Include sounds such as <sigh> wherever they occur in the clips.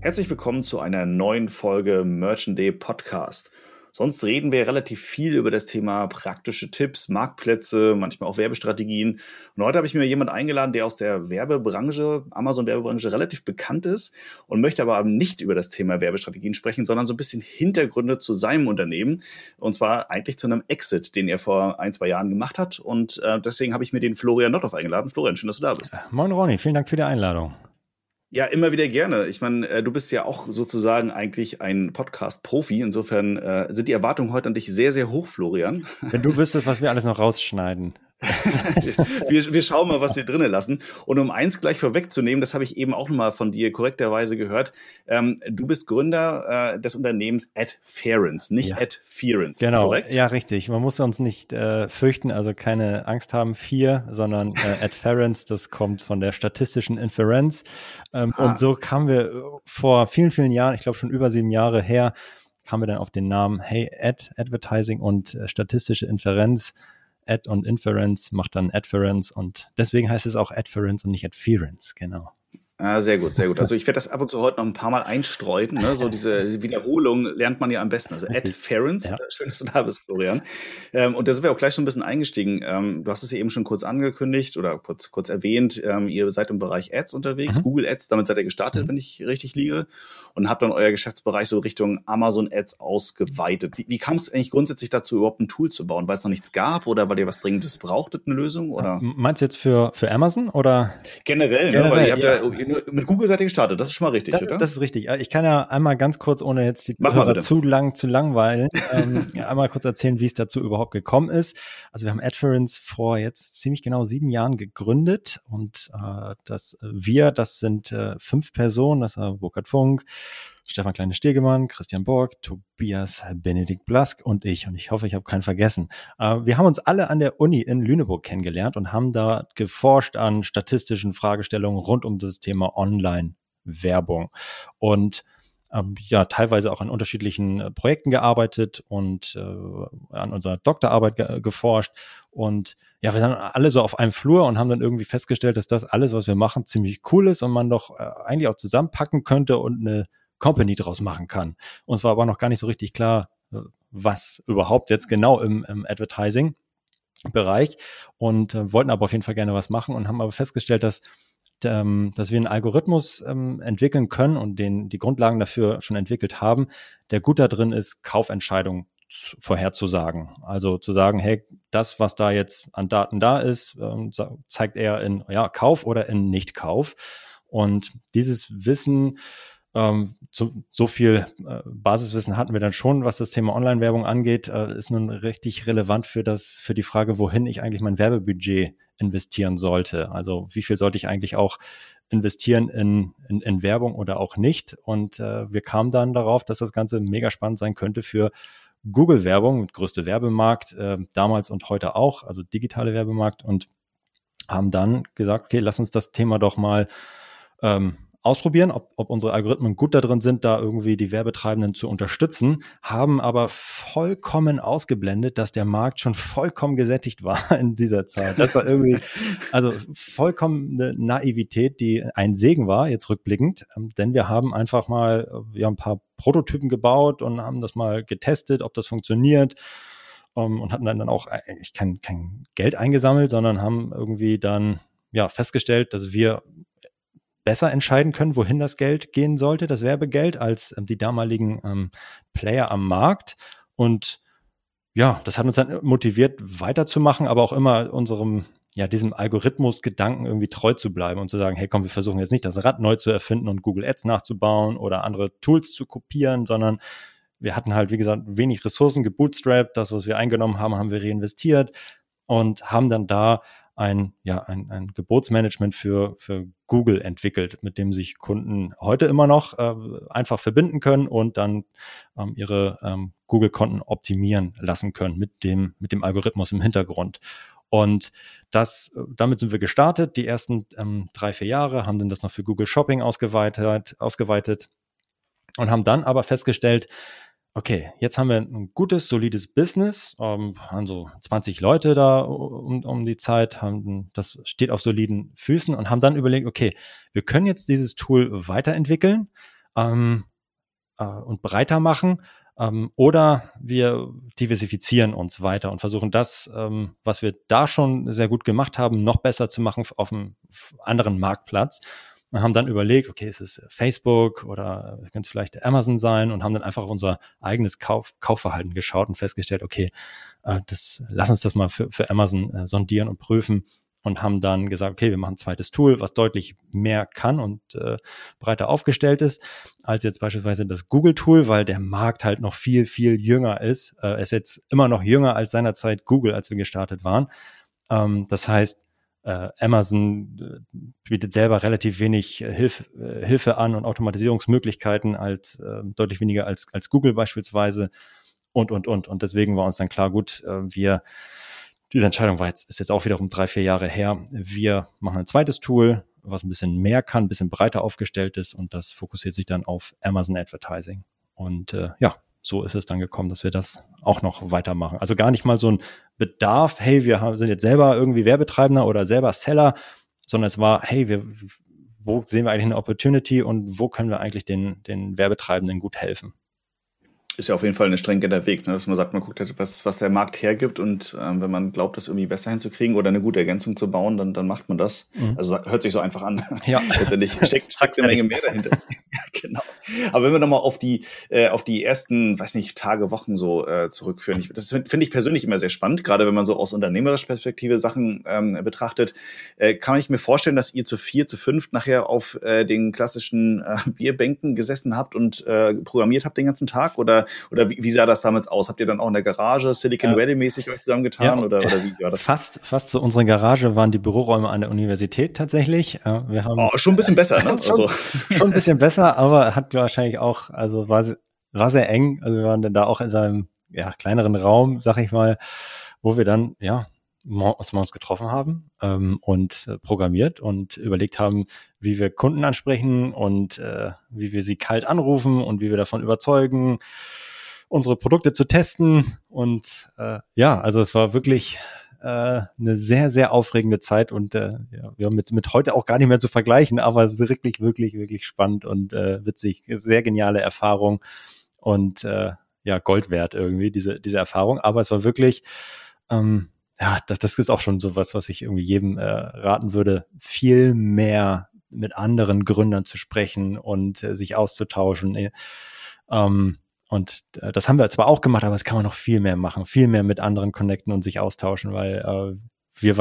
Herzlich willkommen zu einer neuen Folge Merchant Day Podcast. Sonst reden wir relativ viel über das Thema praktische Tipps, Marktplätze, manchmal auch Werbestrategien. Und heute habe ich mir jemand eingeladen, der aus der Werbebranche, Amazon-Werbebranche relativ bekannt ist und möchte aber nicht über das Thema Werbestrategien sprechen, sondern so ein bisschen Hintergründe zu seinem Unternehmen. Und zwar eigentlich zu einem Exit, den er vor ein, zwei Jahren gemacht hat. Und äh, deswegen habe ich mir den Florian Nothoff eingeladen. Florian, schön, dass du da bist. Moin Ronny, vielen Dank für die Einladung. Ja, immer wieder gerne. Ich meine, äh, du bist ja auch sozusagen eigentlich ein Podcast-Profi. Insofern äh, sind die Erwartungen heute an dich sehr, sehr hoch, Florian. Wenn du wüsstest, was wir alles noch rausschneiden. <laughs> wir, wir schauen mal, was wir drinnen lassen. Und um eins gleich vorwegzunehmen, das habe ich eben auch nochmal von dir korrekterweise gehört. Ähm, du bist Gründer äh, des Unternehmens Adference, nicht ja. Adference. Genau, korrekt? ja, richtig. Man muss uns nicht äh, fürchten, also keine Angst haben, vier, sondern äh, <laughs> Adference, das kommt von der statistischen Inferenz. Ähm, und so kamen wir äh, vor vielen, vielen Jahren, ich glaube schon über sieben Jahre her, kamen wir dann auf den Namen Hey Ad Advertising und äh, statistische Inferenz Ad und Inference macht dann Adference und deswegen heißt es auch Adference und nicht Adference, genau. Ah, sehr gut, sehr gut. Also ich werde das ab und zu heute noch ein paar Mal einstreuen. Ne? So diese, diese Wiederholung lernt man ja am besten. Also Ed Ferens, ja. schön, dass du da bist, Florian. Ähm, und da sind wir auch gleich schon ein bisschen eingestiegen. Ähm, du hast es ja eben schon kurz angekündigt oder kurz, kurz erwähnt. Ähm, ihr seid im Bereich Ads unterwegs, mhm. Google Ads, damit seid ihr gestartet, mhm. wenn ich richtig liege. Und habt dann euer Geschäftsbereich so Richtung Amazon Ads ausgeweitet. Wie, wie kam es eigentlich grundsätzlich dazu, überhaupt ein Tool zu bauen? Weil es noch nichts gab oder weil ihr was Dringendes brauchtet, eine Lösung? Oder? Meinst du jetzt für, für Amazon oder? Generell, Generell ne? weil ihr habt ja, ja mit Google seid ihr gestartet, das ist schon mal richtig, das, oder? Das ist richtig. Ich kann ja einmal ganz kurz, ohne jetzt die Hörer zu lang zu langweilen, ähm, <laughs> einmal kurz erzählen, wie es dazu überhaupt gekommen ist. Also wir haben Adference vor jetzt ziemlich genau sieben Jahren gegründet und äh, das wir, das sind äh, fünf Personen, das war Burkhard Funk, Stefan Kleine-Stegemann, Christian Borg, Tobias Benedikt Blask und ich. Und ich hoffe, ich habe keinen vergessen. Äh, wir haben uns alle an der Uni in Lüneburg kennengelernt und haben da geforscht an statistischen Fragestellungen rund um das Thema Online-Werbung. Und ähm, ja, teilweise auch an unterschiedlichen äh, Projekten gearbeitet und äh, an unserer Doktorarbeit ge geforscht. Und ja, wir sind alle so auf einem Flur und haben dann irgendwie festgestellt, dass das alles, was wir machen, ziemlich cool ist und man doch äh, eigentlich auch zusammenpacken könnte und eine Company draus machen kann. Uns war aber noch gar nicht so richtig klar, äh, was überhaupt jetzt genau im, im Advertising Bereich und äh, wollten aber auf jeden Fall gerne was machen und haben aber festgestellt, dass ähm, dass wir einen Algorithmus ähm, entwickeln können und den die Grundlagen dafür schon entwickelt haben, der gut da drin ist, Kaufentscheidungen vorherzusagen. Also zu sagen, hey, das, was da jetzt an Daten da ist, ähm, zeigt er in ja, Kauf oder in Nicht-Kauf. Und dieses Wissen ähm, so, so viel äh, Basiswissen hatten wir dann schon, was das Thema Online-Werbung angeht, äh, ist nun richtig relevant für das, für die Frage, wohin ich eigentlich mein Werbebudget investieren sollte. Also wie viel sollte ich eigentlich auch investieren in, in, in Werbung oder auch nicht? Und äh, wir kamen dann darauf, dass das Ganze mega spannend sein könnte für Google-Werbung, größte Werbemarkt, äh, damals und heute auch, also digitale Werbemarkt und haben dann gesagt, okay, lass uns das Thema doch mal ähm, ausprobieren, ob, ob unsere Algorithmen gut darin sind, da irgendwie die Werbetreibenden zu unterstützen, haben aber vollkommen ausgeblendet, dass der Markt schon vollkommen gesättigt war <laughs> in dieser Zeit. Das war irgendwie, <laughs> also vollkommen eine Naivität, die ein Segen war, jetzt rückblickend, ähm, denn wir haben einfach mal ja, ein paar Prototypen gebaut und haben das mal getestet, ob das funktioniert ähm, und hatten dann auch eigentlich kein, kein Geld eingesammelt, sondern haben irgendwie dann ja festgestellt, dass wir besser entscheiden können, wohin das Geld gehen sollte, das Werbegeld, als ähm, die damaligen ähm, Player am Markt. Und ja, das hat uns dann motiviert, weiterzumachen, aber auch immer unserem, ja, diesem Algorithmus-Gedanken irgendwie treu zu bleiben und zu sagen, hey komm, wir versuchen jetzt nicht das Rad neu zu erfinden und Google Ads nachzubauen oder andere Tools zu kopieren, sondern wir hatten halt, wie gesagt, wenig Ressourcen gebootstrapped. Das, was wir eingenommen haben, haben wir reinvestiert und haben dann da ein, ja, ein, ein Gebotsmanagement für, für Google entwickelt, mit dem sich Kunden heute immer noch äh, einfach verbinden können und dann ähm, ihre ähm, Google-Konten optimieren lassen können mit dem, mit dem Algorithmus im Hintergrund. Und das, damit sind wir gestartet. Die ersten ähm, drei, vier Jahre haben dann das noch für Google Shopping ausgeweitet, ausgeweitet und haben dann aber festgestellt, okay, jetzt haben wir ein gutes, solides Business, ähm, haben so 20 Leute da um, um die Zeit, haben, das steht auf soliden Füßen und haben dann überlegt, okay, wir können jetzt dieses Tool weiterentwickeln ähm, äh, und breiter machen ähm, oder wir diversifizieren uns weiter und versuchen das, ähm, was wir da schon sehr gut gemacht haben, noch besser zu machen auf einem anderen Marktplatz. Und haben dann überlegt, okay, ist es Facebook oder könnte es vielleicht Amazon sein und haben dann einfach unser eigenes Kauf, Kaufverhalten geschaut und festgestellt, okay, äh, das, lass uns das mal für, für Amazon äh, sondieren und prüfen und haben dann gesagt, okay, wir machen ein zweites Tool, was deutlich mehr kann und äh, breiter aufgestellt ist, als jetzt beispielsweise das Google-Tool, weil der Markt halt noch viel, viel jünger ist. Äh, er ist jetzt immer noch jünger als seinerzeit Google, als wir gestartet waren. Ähm, das heißt, äh, Amazon äh, bietet selber relativ wenig äh, Hilf, äh, Hilfe an und Automatisierungsmöglichkeiten als äh, deutlich weniger als, als Google beispielsweise und, und, und. Und deswegen war uns dann klar, gut, äh, wir diese Entscheidung war jetzt, ist jetzt auch wiederum drei, vier Jahre her. Wir machen ein zweites Tool, was ein bisschen mehr kann, ein bisschen breiter aufgestellt ist und das fokussiert sich dann auf Amazon Advertising. Und äh, ja, so ist es dann gekommen, dass wir das auch noch weitermachen. Also gar nicht mal so ein Bedarf, hey, wir sind jetzt selber irgendwie Werbetreibender oder selber Seller, sondern es war, hey, wir, wo sehen wir eigentlich eine Opportunity und wo können wir eigentlich den, den Werbetreibenden gut helfen? Ist ja auf jeden Fall eine Strenge der Weg, ne? dass man sagt, man guckt, halt, was, was der Markt hergibt und ähm, wenn man glaubt, das irgendwie besser hinzukriegen oder eine gute Ergänzung zu bauen, dann, dann macht man das. Mhm. Also hört sich so einfach an. Ja. <laughs> Letztendlich steckt, <laughs> steckt eine Menge mehr dahinter. <laughs> genau. Aber wenn wir nochmal auf die, äh, auf die ersten, weiß nicht, Tage, Wochen so äh, zurückführen, ich, das finde ich persönlich immer sehr spannend, gerade wenn man so aus unternehmerischer Perspektive Sachen ähm, betrachtet, äh, kann ich mir vorstellen, dass ihr zu vier, zu fünf nachher auf äh, den klassischen äh, Bierbänken gesessen habt und äh, programmiert habt den ganzen Tag oder oder wie, wie sah das damals aus? Habt ihr dann auch in der Garage Silicon Valley mäßig euch zusammengetan ja, oder, oder wie war das? Fast, fast so unsere Garage waren die Büroräume an der Universität tatsächlich. Wir haben oh, schon ein bisschen besser, ne? <laughs> schon, also. schon ein bisschen besser, aber hat wahrscheinlich auch, also war, war sehr eng. Also wir waren dann da auch in seinem ja, kleineren Raum, sag ich mal, wo wir dann, ja, uns morgens getroffen haben ähm, und äh, programmiert und überlegt haben, wie wir Kunden ansprechen und äh, wie wir sie kalt anrufen und wie wir davon überzeugen, unsere Produkte zu testen. Und äh, ja, also es war wirklich äh, eine sehr, sehr aufregende Zeit und äh, ja, wir haben mit, mit heute auch gar nicht mehr zu vergleichen, aber es ist wirklich, wirklich, wirklich spannend und äh, witzig. Sehr geniale Erfahrung und äh, ja, Gold wert irgendwie, diese, diese Erfahrung. Aber es war wirklich, ähm, ja, das, das ist auch schon so was, was ich irgendwie jedem äh, raten würde, viel mehr mit anderen Gründern zu sprechen und äh, sich auszutauschen. Äh, ähm, und äh, das haben wir zwar auch gemacht, aber das kann man noch viel mehr machen, viel mehr mit anderen connecten und sich austauschen, weil äh, wir,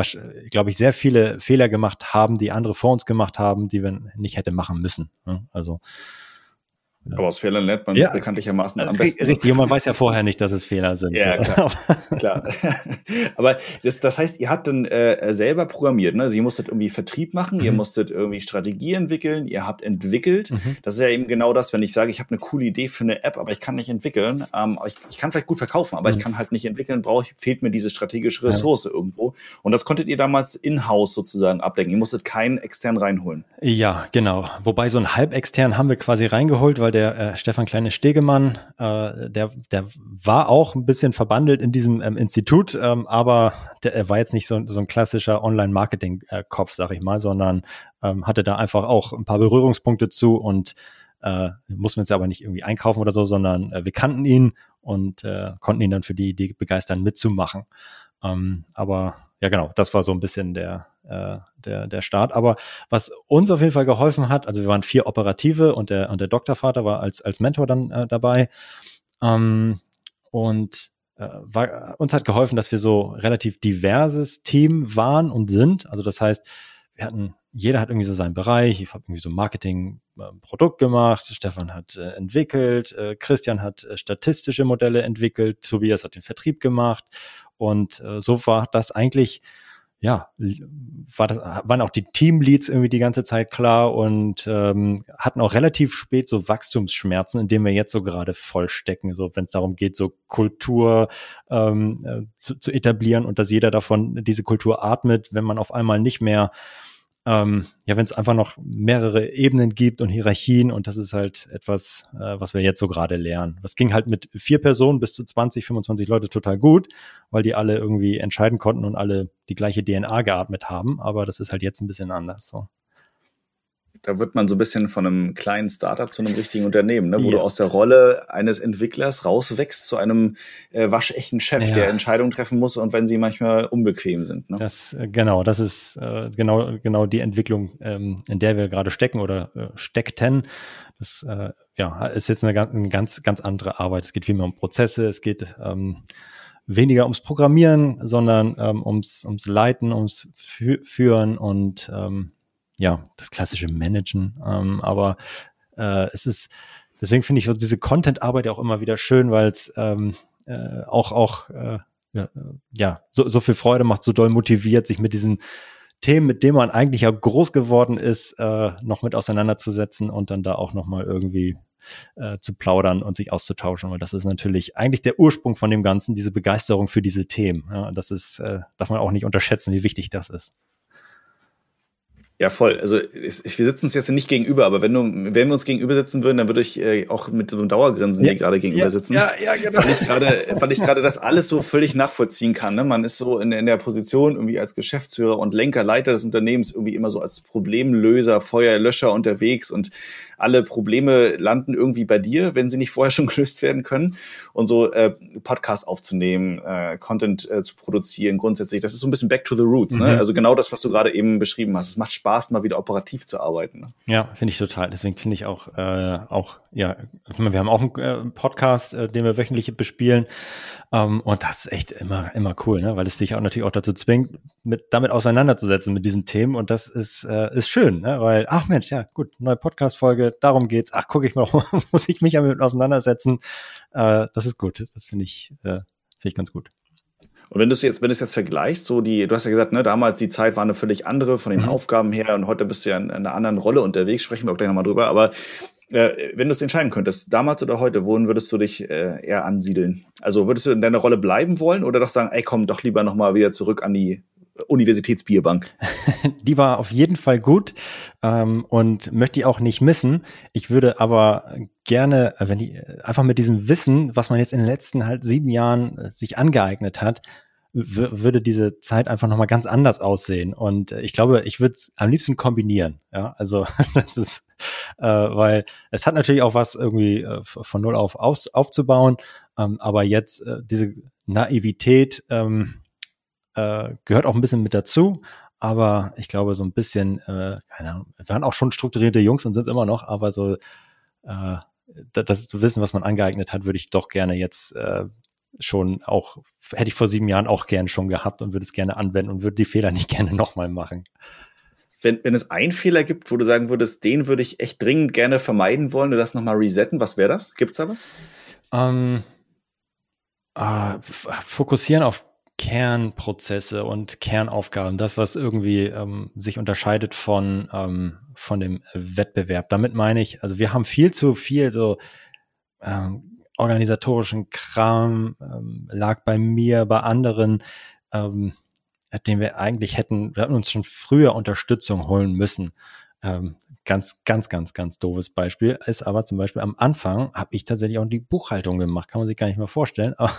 glaube ich, sehr viele Fehler gemacht haben, die andere vor uns gemacht haben, die wir nicht hätte machen müssen. Ne? Also aber aus Fehlern lernt man ja, bekanntlichermaßen am besten. Richtig, und man weiß ja vorher nicht, dass es Fehler sind. Ja, klar. <laughs> klar. Aber das, das heißt, ihr habt dann äh, selber programmiert, ne? Also ihr musstet irgendwie Vertrieb machen, mhm. ihr musstet irgendwie Strategie entwickeln, ihr habt entwickelt. Mhm. Das ist ja eben genau das, wenn ich sage, ich habe eine coole Idee für eine App, aber ich kann nicht entwickeln. Ähm, ich, ich kann vielleicht gut verkaufen, aber mhm. ich kann halt nicht entwickeln, brauche ich, fehlt mir diese strategische Ressource ja. irgendwo. Und das konntet ihr damals in-house sozusagen abdecken. Ihr musstet keinen extern reinholen. Ja, genau. Wobei so einen halb extern haben wir quasi reingeholt, weil der äh, Stefan Kleine-Stegemann, äh, der, der war auch ein bisschen verbandelt in diesem ähm, Institut, ähm, aber der, er war jetzt nicht so, so ein klassischer Online-Marketing-Kopf, sag ich mal, sondern ähm, hatte da einfach auch ein paar Berührungspunkte zu und äh, mussten uns aber nicht irgendwie einkaufen oder so, sondern äh, wir kannten ihn und äh, konnten ihn dann für die Idee begeistern, mitzumachen. Ähm, aber ja, genau, das war so ein bisschen der, äh, der, der Start. Aber was uns auf jeden Fall geholfen hat, also wir waren vier Operative und der, und der Doktorvater war als, als Mentor dann äh, dabei. Ähm, und äh, war, uns hat geholfen, dass wir so relativ diverses Team waren und sind. Also das heißt, wir hatten, jeder hat irgendwie so seinen Bereich. Ich habe irgendwie so Marketing, äh, Produkt gemacht. Stefan hat äh, entwickelt. Äh, Christian hat äh, statistische Modelle entwickelt. Tobias hat den Vertrieb gemacht. Und äh, so war das eigentlich ja, war das, waren auch die Teamleads irgendwie die ganze Zeit klar und ähm, hatten auch relativ spät so Wachstumsschmerzen, in denen wir jetzt so gerade voll stecken, so wenn es darum geht, so Kultur ähm, äh, zu, zu etablieren und dass jeder davon diese Kultur atmet, wenn man auf einmal nicht mehr ähm, ja, wenn es einfach noch mehrere Ebenen gibt und Hierarchien und das ist halt etwas, äh, was wir jetzt so gerade lernen. Das ging halt mit vier Personen bis zu 20, 25 Leute total gut, weil die alle irgendwie entscheiden konnten und alle die gleiche DNA geatmet haben, aber das ist halt jetzt ein bisschen anders so da wird man so ein bisschen von einem kleinen Startup zu einem richtigen Unternehmen, ne? wo ja. du aus der Rolle eines Entwicklers rauswächst zu einem äh, waschechten Chef, ja. der Entscheidungen treffen muss und wenn sie manchmal unbequem sind. Ne? Das äh, genau, das ist äh, genau genau die Entwicklung, ähm, in der wir gerade stecken oder äh, steckten. Das äh, ja ist jetzt eine, eine ganz ganz andere Arbeit. Es geht viel mehr um Prozesse, es geht ähm, weniger ums Programmieren, sondern ähm, ums ums Leiten, ums Fü Führen und ähm, ja, das klassische Managen. Ähm, aber äh, es ist, deswegen finde ich so diese Content-Arbeit auch immer wieder schön, weil es ähm, äh, auch, auch äh, ja, so, so viel Freude macht, so doll motiviert, sich mit diesen Themen, mit denen man eigentlich ja groß geworden ist, äh, noch mit auseinanderzusetzen und dann da auch nochmal irgendwie äh, zu plaudern und sich auszutauschen, weil das ist natürlich eigentlich der Ursprung von dem Ganzen, diese Begeisterung für diese Themen. Ja, das ist, äh, darf man auch nicht unterschätzen, wie wichtig das ist. Ja, voll. Also ich, wir sitzen uns jetzt nicht gegenüber, aber wenn du, wenn wir uns gegenüber sitzen würden, dann würde ich äh, auch mit so einem Dauergrinsen ja, hier gerade gegenüber sitzen. Ja, ja, genau. Weil ich gerade, weil ich gerade das alles so völlig nachvollziehen kann. Ne? Man ist so in, in der Position irgendwie als Geschäftsführer und Lenker, Leiter des Unternehmens irgendwie immer so als Problemlöser, Feuerlöscher unterwegs und alle Probleme landen irgendwie bei dir, wenn sie nicht vorher schon <laughs> gelöst werden können. Und so äh, Podcast aufzunehmen, äh, Content äh, zu produzieren, grundsätzlich, das ist so ein bisschen back to the roots. Ne? Mhm. Ne? Also genau das, was du gerade eben beschrieben hast. Es macht Spaß, mal wieder operativ zu arbeiten. Ne? Ja, finde ich total. Deswegen finde ich auch, äh, auch, ja, wir haben auch einen äh, Podcast, äh, den wir wöchentlich bespielen. Ähm, und das ist echt immer, immer cool, ne? weil es dich auch natürlich auch dazu zwingt, mit, damit auseinanderzusetzen mit diesen Themen. Und das ist, äh, ist schön, ne? weil, ach Mensch, ja, gut, neue Podcast-Folge, darum geht's. Ach, gucke ich mal, <laughs> muss ich mich damit auseinandersetzen. Äh, das ist gut. Das finde ich, äh, finde ich ganz gut. Und wenn du es jetzt, wenn du es jetzt vergleichst, so die, du hast ja gesagt, ne, damals die Zeit war eine völlig andere von den mhm. Aufgaben her und heute bist du ja in, in einer anderen Rolle unterwegs, sprechen wir auch gleich nochmal drüber. Aber äh, wenn du es entscheiden könntest, damals oder heute, wohin würdest du dich äh, eher ansiedeln? Also würdest du in deiner Rolle bleiben wollen oder doch sagen, ey, komm doch lieber nochmal wieder zurück an die Universitätsbierbank? <laughs> Die war auf jeden Fall gut ähm, und möchte ich auch nicht missen. Ich würde aber gerne, äh, wenn die einfach mit diesem Wissen, was man jetzt in den letzten halt sieben Jahren äh, sich angeeignet hat, würde diese Zeit einfach nochmal ganz anders aussehen. Und äh, ich glaube, ich würde es am liebsten kombinieren. Ja, also <laughs> das ist, äh, weil es hat natürlich auch was irgendwie äh, von null auf aus, aufzubauen. Ähm, aber jetzt äh, diese Naivität ähm, äh, gehört auch ein bisschen mit dazu. Aber ich glaube, so ein bisschen, äh, keine Ahnung, wir waren auch schon strukturierte Jungs und sind es immer noch, aber so äh, das zu wissen, was man angeeignet hat, würde ich doch gerne jetzt äh, schon auch, hätte ich vor sieben Jahren auch gern schon gehabt und würde es gerne anwenden und würde die Fehler nicht <laughs> gerne nochmal machen. Wenn, wenn es einen Fehler gibt, wo du sagen würdest, den würde ich echt dringend gerne vermeiden wollen und das nochmal resetten, was wäre das? Gibt's da was? Ähm, äh, fokussieren auf Kernprozesse und Kernaufgaben, das, was irgendwie ähm, sich unterscheidet von, ähm, von dem Wettbewerb. Damit meine ich, also wir haben viel zu viel so ähm, organisatorischen Kram ähm, lag bei mir, bei anderen, ähm, den wir eigentlich hätten, wir hätten uns schon früher Unterstützung holen müssen. Ähm, ganz, ganz, ganz, ganz doofes Beispiel ist aber zum Beispiel am Anfang habe ich tatsächlich auch die Buchhaltung gemacht. Kann man sich gar nicht mehr vorstellen. <laughs> Aber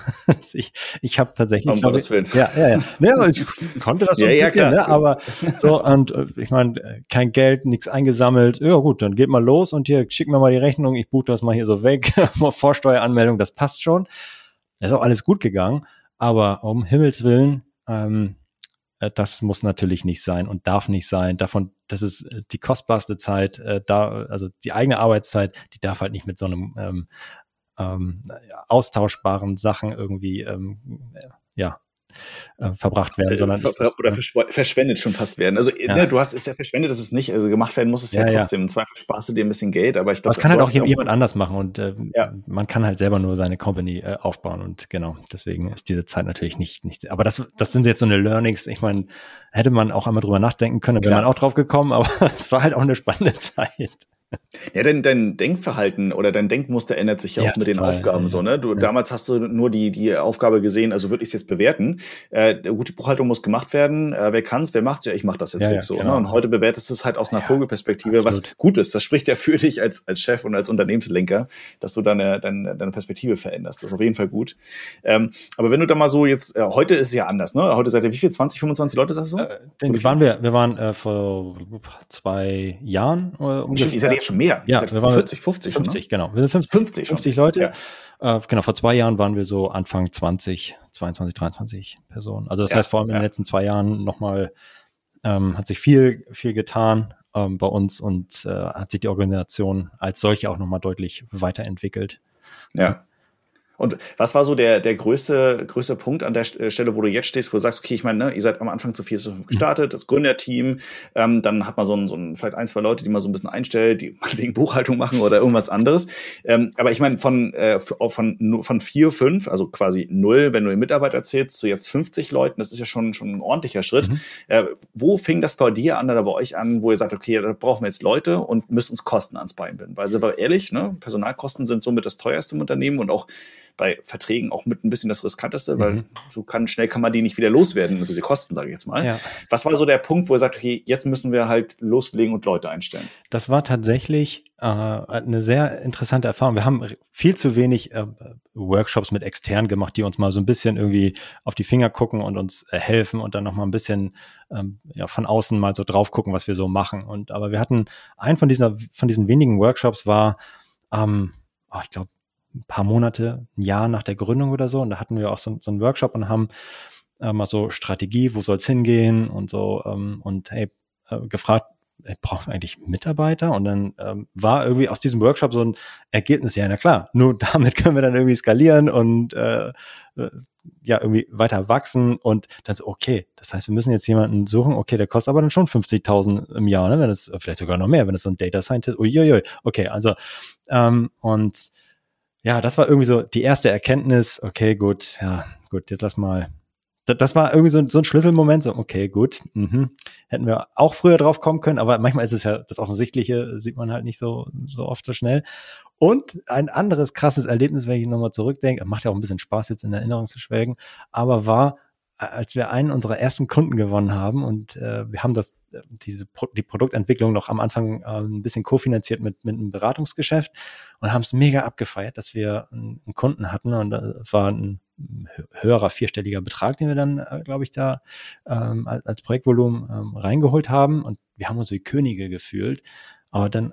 ich, ich habe tatsächlich. Um Gottes Willen. Ja, ja, ja. Ne, ich konnte das so ein ja, bisschen, ja, ne, aber so, und äh, ich meine, kein Geld, nichts eingesammelt. Ja, gut, dann geht mal los und hier, schick mir mal die Rechnung, ich buche das mal hier so weg. <laughs> Vorsteueranmeldung, das passt schon. Das ist auch alles gut gegangen. Aber um Himmels Willen, ähm, äh, das muss natürlich nicht sein und darf nicht sein. Davon, das ist äh, die kostbarste Zeit, äh, da, also die eigene Arbeitszeit, die darf halt nicht mit so einem ähm, ähm, austauschbaren Sachen irgendwie ähm, ja äh, verbracht werden, äh, sondern ver oder verschwendet schon fast werden. Also ja. ne, du hast es ja verschwendet, das ist nicht, also gemacht werden muss es ja, ja trotzdem. Im Zweifel sparst du dir ein bisschen Geld, aber ich glaube, das kann halt auch jemand anders machen und äh, man kann halt selber nur seine Company äh, aufbauen und genau deswegen ist diese Zeit natürlich nicht nicht. Aber das das sind jetzt so eine Learnings. Ich meine, hätte man auch einmal drüber nachdenken können, wäre man auch drauf gekommen, <laughs> aber es war halt auch eine spannende <laughs> Zeit. Ja, dein, dein Denkverhalten oder dein Denkmuster ändert sich ja, ja auch mit total, den Aufgaben ja, so, ne? Du, ja. damals hast du nur die, die Aufgabe gesehen, also würde ich es jetzt bewerten. Äh, gute Buchhaltung muss gemacht werden. Äh, wer kann's, wer macht's? Ja, ich mach das jetzt fix so. Ne? Genau. Ne? Und heute bewertest du es halt aus einer Vogelperspektive, was gut ist. Das spricht ja für dich als, als Chef und als Unternehmenslenker, dass du deine, deine, deine Perspektive veränderst. Das ist auf jeden Fall gut. Ähm, aber wenn du da mal so jetzt, äh, heute ist es ja anders, ne? Heute seid ihr wie viel? 20, 25 Leute, sagst du so? Äh, wie waren wir? Wir waren äh, vor zwei Jahren äh, ungefähr jetzt schon mehr. Ja, wir waren 40, 50. 50, ne? genau. Wir sind 50, 50, 50 Leute. Ja. Äh, genau, vor zwei Jahren waren wir so Anfang 20, 22, 23 Personen. Also das ja, heißt, vor allem in den letzten zwei Jahren nochmal ähm, hat sich viel, viel getan ähm, bei uns und äh, hat sich die Organisation als solche auch nochmal deutlich weiterentwickelt. Ja. Und was war so der, der größte, größte Punkt an der äh, Stelle, wo du jetzt stehst, wo du sagst, okay, ich meine, ne, ihr seid am Anfang zu viel gestartet, das Gründerteam, ähm, dann hat man so ein, so ein, vielleicht ein, zwei Leute, die man so ein bisschen einstellt, die <laughs> wegen Buchhaltung machen oder irgendwas anderes. Ähm, aber ich meine, von, äh, von, von vier, fünf, also quasi null, wenn du den Mitarbeiter zählst, zu jetzt 50 Leuten, das ist ja schon, schon ein ordentlicher Schritt. Mhm. Äh, wo fing das bei dir an oder bei euch an, wo ihr sagt, okay, da brauchen wir jetzt Leute und müssen uns Kosten ans Bein binden? Weil, sind wir ehrlich, ne, Personalkosten sind somit das teuerste im Unternehmen und auch bei Verträgen auch mit ein bisschen das riskanteste, weil mhm. so kann schnell kann man die nicht wieder loswerden, also die Kosten, sage ich jetzt mal. Ja. Was war so der Punkt, wo er sagt, okay, jetzt müssen wir halt loslegen und Leute einstellen? Das war tatsächlich äh, eine sehr interessante Erfahrung. Wir haben viel zu wenig äh, Workshops mit extern gemacht, die uns mal so ein bisschen irgendwie auf die Finger gucken und uns äh, helfen und dann noch mal ein bisschen ähm, ja, von außen mal so drauf gucken, was wir so machen. Und aber wir hatten einen von diesen von diesen wenigen Workshops war ähm, oh, ich glaube, ein paar Monate, ein Jahr nach der Gründung oder so. Und da hatten wir auch so, so einen Workshop und haben äh, mal so Strategie, wo soll es hingehen und so ähm, und hey, äh, gefragt, brauchen eigentlich Mitarbeiter? Und dann ähm, war irgendwie aus diesem Workshop so ein Ergebnis, ja, na klar, nur <laughs> damit können wir dann irgendwie skalieren und äh, äh, ja, irgendwie weiter wachsen und dann so, okay, das heißt, wir müssen jetzt jemanden suchen, okay, der kostet aber dann schon 50.000 im Jahr, ne, wenn es, vielleicht sogar noch mehr, wenn es so ein Data Scientist, uiuiui, okay, also, ähm, und ja, das war irgendwie so die erste Erkenntnis, okay, gut, ja, gut, jetzt lass mal. Das, war irgendwie so, so ein Schlüsselmoment, so, okay, gut, mhm. hätten wir auch früher drauf kommen können, aber manchmal ist es ja das Offensichtliche, sieht man halt nicht so, so oft so schnell. Und ein anderes krasses Erlebnis, wenn ich nochmal zurückdenke, macht ja auch ein bisschen Spaß jetzt in Erinnerung zu schwelgen, aber war, als wir einen unserer ersten Kunden gewonnen haben und äh, wir haben das, äh, diese die Produktentwicklung noch am Anfang äh, ein bisschen kofinanziert mit, mit einem Beratungsgeschäft und haben es mega abgefeiert, dass wir einen, Kunden hatten und das war ein höherer vierstelliger Betrag, den wir dann, äh, glaube ich, da ähm, als, als Projektvolumen ähm, reingeholt haben und wir haben uns wie Könige gefühlt, aber dann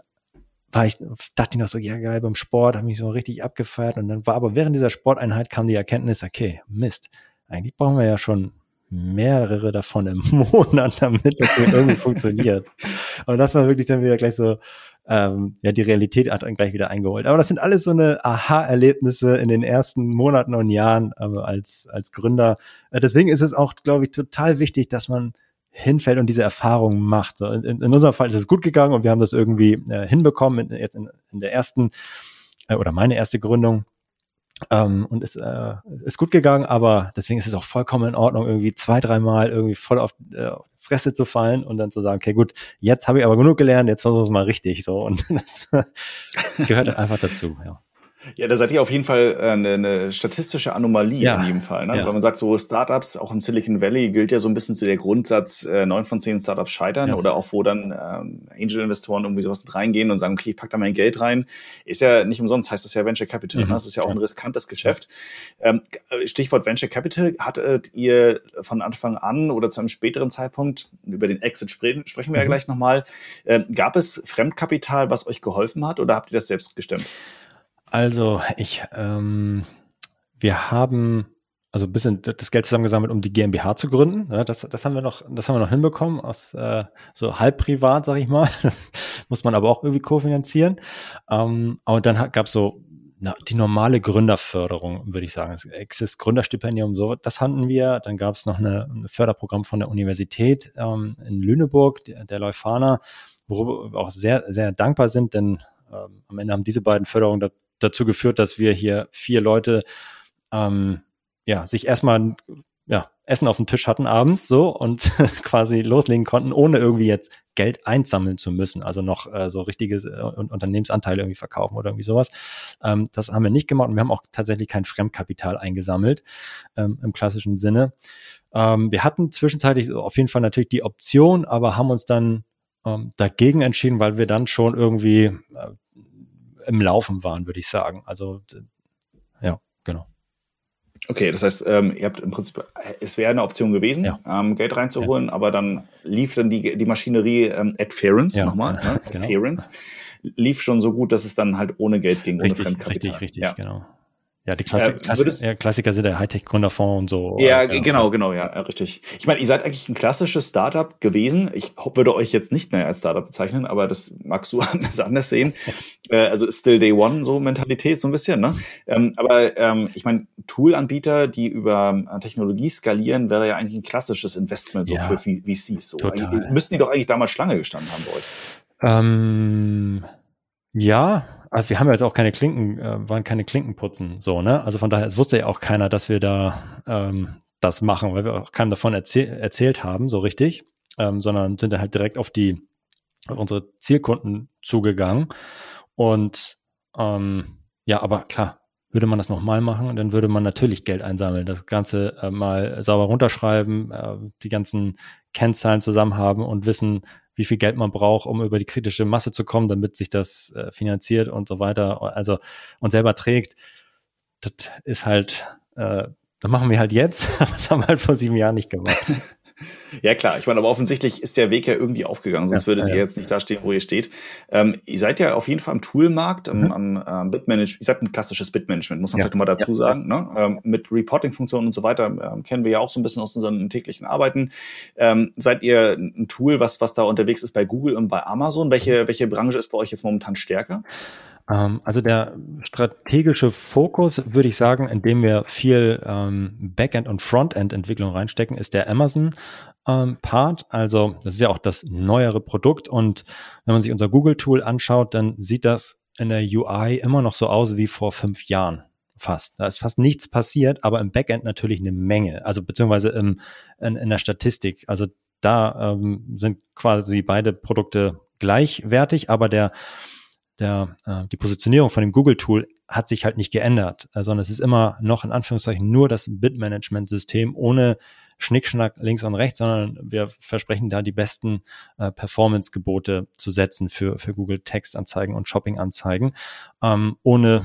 war ich, dachte ich noch so, ja geil, beim Sport habe ich so richtig abgefeiert und dann war aber während dieser Sporteinheit kam die Erkenntnis, okay, Mist, eigentlich brauchen wir ja schon mehrere davon im <laughs> Monat, damit das irgendwie funktioniert. <laughs> Und das war wirklich dann wieder gleich so, ähm, ja, die Realität hat dann gleich wieder eingeholt. Aber das sind alles so eine Aha-Erlebnisse in den ersten Monaten und Jahren äh, als, als Gründer. Äh, deswegen ist es auch, glaube ich, total wichtig, dass man hinfällt und diese Erfahrungen macht. So, in, in, unserem Fall ist es gut gegangen und wir haben das irgendwie äh, hinbekommen in, jetzt in, in der ersten äh, oder meine erste Gründung ähm, und ist, äh, ist gut gegangen, aber deswegen ist es auch vollkommen in Ordnung, irgendwie zwei, dreimal irgendwie voll auf äh, Fresse zu fallen und dann zu sagen, okay, gut, jetzt habe ich aber genug gelernt, jetzt versuchen wir es mal richtig so. Und <laughs> das gehört einfach dazu, ja. Ja, da seid ihr auf jeden Fall äh, eine, eine statistische Anomalie ja. in jedem Fall. Ne? Ja. Weil man sagt, so Startups, auch im Silicon Valley gilt ja so ein bisschen zu der Grundsatz, äh, neun von zehn Startups scheitern ja. oder auch wo dann ähm, Angel-Investoren irgendwie sowas mit reingehen und sagen, okay, ich pack da mein Geld rein. Ist ja nicht umsonst, heißt das ja Venture Capital. Mhm. Ne? Das ist ja auch ein riskantes Geschäft. Ähm, Stichwort Venture Capital, hattet ihr von Anfang an oder zu einem späteren Zeitpunkt, über den Exit sprechen, sprechen wir mhm. ja gleich nochmal, äh, gab es Fremdkapital, was euch geholfen hat oder habt ihr das selbst gestemmt? Also ich, ähm, wir haben also ein bisschen das Geld zusammengesammelt, um die GmbH zu gründen. Ja, das, das haben wir noch, das haben wir noch hinbekommen, aus äh, so halb privat, sag ich mal. <laughs> Muss man aber auch irgendwie kofinanzieren. Ähm, aber dann gab es so na, die normale Gründerförderung, würde ich sagen. Es existiert Gründerstipendium, so, das hatten wir. Dann gab es noch eine, ein Förderprogramm von der Universität ähm, in Lüneburg, der, der Leuphana, worüber wir auch sehr, sehr dankbar sind, denn ähm, am Ende haben diese beiden Förderungen dazu geführt, dass wir hier vier Leute ähm, ja, sich erstmal ja, Essen auf dem Tisch hatten abends so und <laughs> quasi loslegen konnten, ohne irgendwie jetzt Geld einsammeln zu müssen, also noch äh, so richtige äh, Unternehmensanteile irgendwie verkaufen oder irgendwie sowas. Ähm, das haben wir nicht gemacht und wir haben auch tatsächlich kein Fremdkapital eingesammelt ähm, im klassischen Sinne. Ähm, wir hatten zwischenzeitlich auf jeden Fall natürlich die Option, aber haben uns dann ähm, dagegen entschieden, weil wir dann schon irgendwie äh, im Laufen waren, würde ich sagen. Also ja, genau. Okay, das heißt, ähm, ihr habt im Prinzip, es wäre eine Option gewesen, ja. ähm, Geld reinzuholen, ja. aber dann lief dann die, die Maschinerie ähm, Adference ja, nochmal, ne? <laughs> genau. Adference, lief schon so gut, dass es dann halt ohne Geld ging, richtig, ohne Fremdkapital. Richtig, richtig, genau. Ja, die Klassik, ja, Klassik, ja, Klassiker sind der Hightech-Gründerfonds und so. Ja, ja, genau, genau, ja, richtig. Ich meine, ihr seid eigentlich ein klassisches Startup gewesen. Ich würde euch jetzt nicht mehr als Startup bezeichnen, aber das magst du <laughs> anders, anders sehen. <laughs> äh, also still day one, so Mentalität, so ein bisschen, ne? Ähm, aber ähm, ich meine, Tool-Anbieter, die über äh, Technologie skalieren, wäre ja eigentlich ein klassisches Investment so ja, für VCs. So. Total. Müssten die doch eigentlich damals Schlange gestanden haben bei euch. Ähm, ja, also wir haben ja jetzt auch keine Klinken, äh, waren keine Klinkenputzen, so, ne? Also von daher, es wusste ja auch keiner, dass wir da ähm, das machen, weil wir auch keinem davon erzähl erzählt haben, so richtig, ähm, sondern sind dann halt direkt auf die, auf unsere Zielkunden zugegangen. Und ähm, ja, aber klar, würde man das nochmal machen, dann würde man natürlich Geld einsammeln, das Ganze äh, mal sauber runterschreiben, äh, die ganzen Kennzahlen zusammen haben und wissen, wie viel Geld man braucht, um über die kritische Masse zu kommen, damit sich das äh, finanziert und so weiter, also und selber trägt. Das ist halt, äh, das machen wir halt jetzt, <laughs> das haben wir halt vor sieben Jahren nicht gemacht. Ja, klar. Ich meine, aber offensichtlich ist der Weg ja irgendwie aufgegangen, sonst ja, würdet ja, ihr jetzt nicht da stehen, wo ihr steht. Ähm, ihr seid ja auf jeden Fall am Toolmarkt, mhm. am, am Bitmanagement. Ihr seid ein klassisches Bitmanagement, muss man ja, vielleicht mal dazu sagen. Ne? Ähm, mit Reporting-Funktionen und so weiter ähm, kennen wir ja auch so ein bisschen aus unseren täglichen Arbeiten. Ähm, seid ihr ein Tool, was, was da unterwegs ist bei Google und bei Amazon? Welche, welche Branche ist bei euch jetzt momentan stärker? Ähm, also der strategische Fokus, würde ich sagen, in dem wir viel ähm, Backend- und Frontend-Entwicklung reinstecken, ist der Amazon-Part. Ähm, also das ist ja auch das neuere Produkt. Und wenn man sich unser Google-Tool anschaut, dann sieht das in der UI immer noch so aus wie vor fünf Jahren fast. Da ist fast nichts passiert, aber im Backend natürlich eine Menge. Also beziehungsweise im, in, in der Statistik. Also da ähm, sind quasi beide Produkte gleichwertig, aber der der, äh, die Positionierung von dem Google-Tool hat sich halt nicht geändert, äh, sondern es ist immer noch in Anführungszeichen nur das Bit-Management-System ohne Schnickschnack links und rechts, sondern wir versprechen da die besten äh, Performance-Gebote zu setzen für, für Google Textanzeigen und Shopping-Anzeigen, ähm, ohne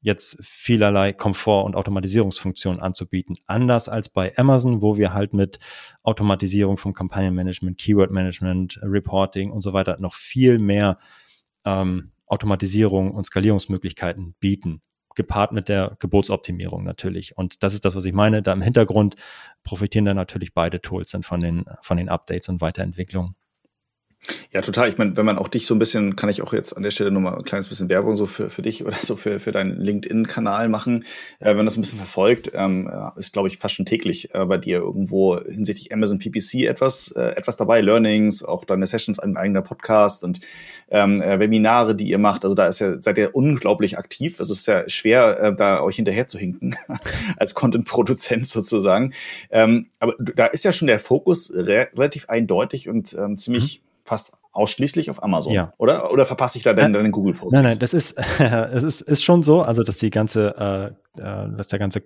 jetzt vielerlei Komfort- und Automatisierungsfunktionen anzubieten. Anders als bei Amazon, wo wir halt mit Automatisierung vom Kampagnenmanagement, Keyword-Management, Reporting und so weiter noch viel mehr ähm, Automatisierung und Skalierungsmöglichkeiten bieten, gepaart mit der Gebotsoptimierung natürlich. Und das ist das, was ich meine. Da im Hintergrund profitieren dann natürlich beide Tools dann von den, von den Updates und Weiterentwicklungen. Ja, total. Ich meine, wenn man auch dich so ein bisschen, kann ich auch jetzt an der Stelle nochmal ein kleines bisschen Werbung so für, für dich oder so für, für deinen LinkedIn-Kanal machen. Äh, wenn das ein bisschen verfolgt, ähm, ist, glaube ich, fast schon täglich äh, bei dir irgendwo hinsichtlich Amazon PPC etwas, äh, etwas dabei, Learnings, auch deine Sessions, ein eigener Podcast und ähm, äh, Webinare, die ihr macht. Also da ist ja, seid ihr unglaublich aktiv. Es ist ja schwer, äh, da euch hinterher zu hinken <laughs> als Content-Produzent sozusagen. Ähm, aber da ist ja schon der Fokus re relativ eindeutig und ähm, ziemlich mhm fast ausschließlich auf Amazon, ja. oder? Oder verpasse ich da denn äh, deinen Google-Post? Nein, nein, das ist, <laughs> es ist, ist schon so, also dass die ganze, äh, äh, dass der ganze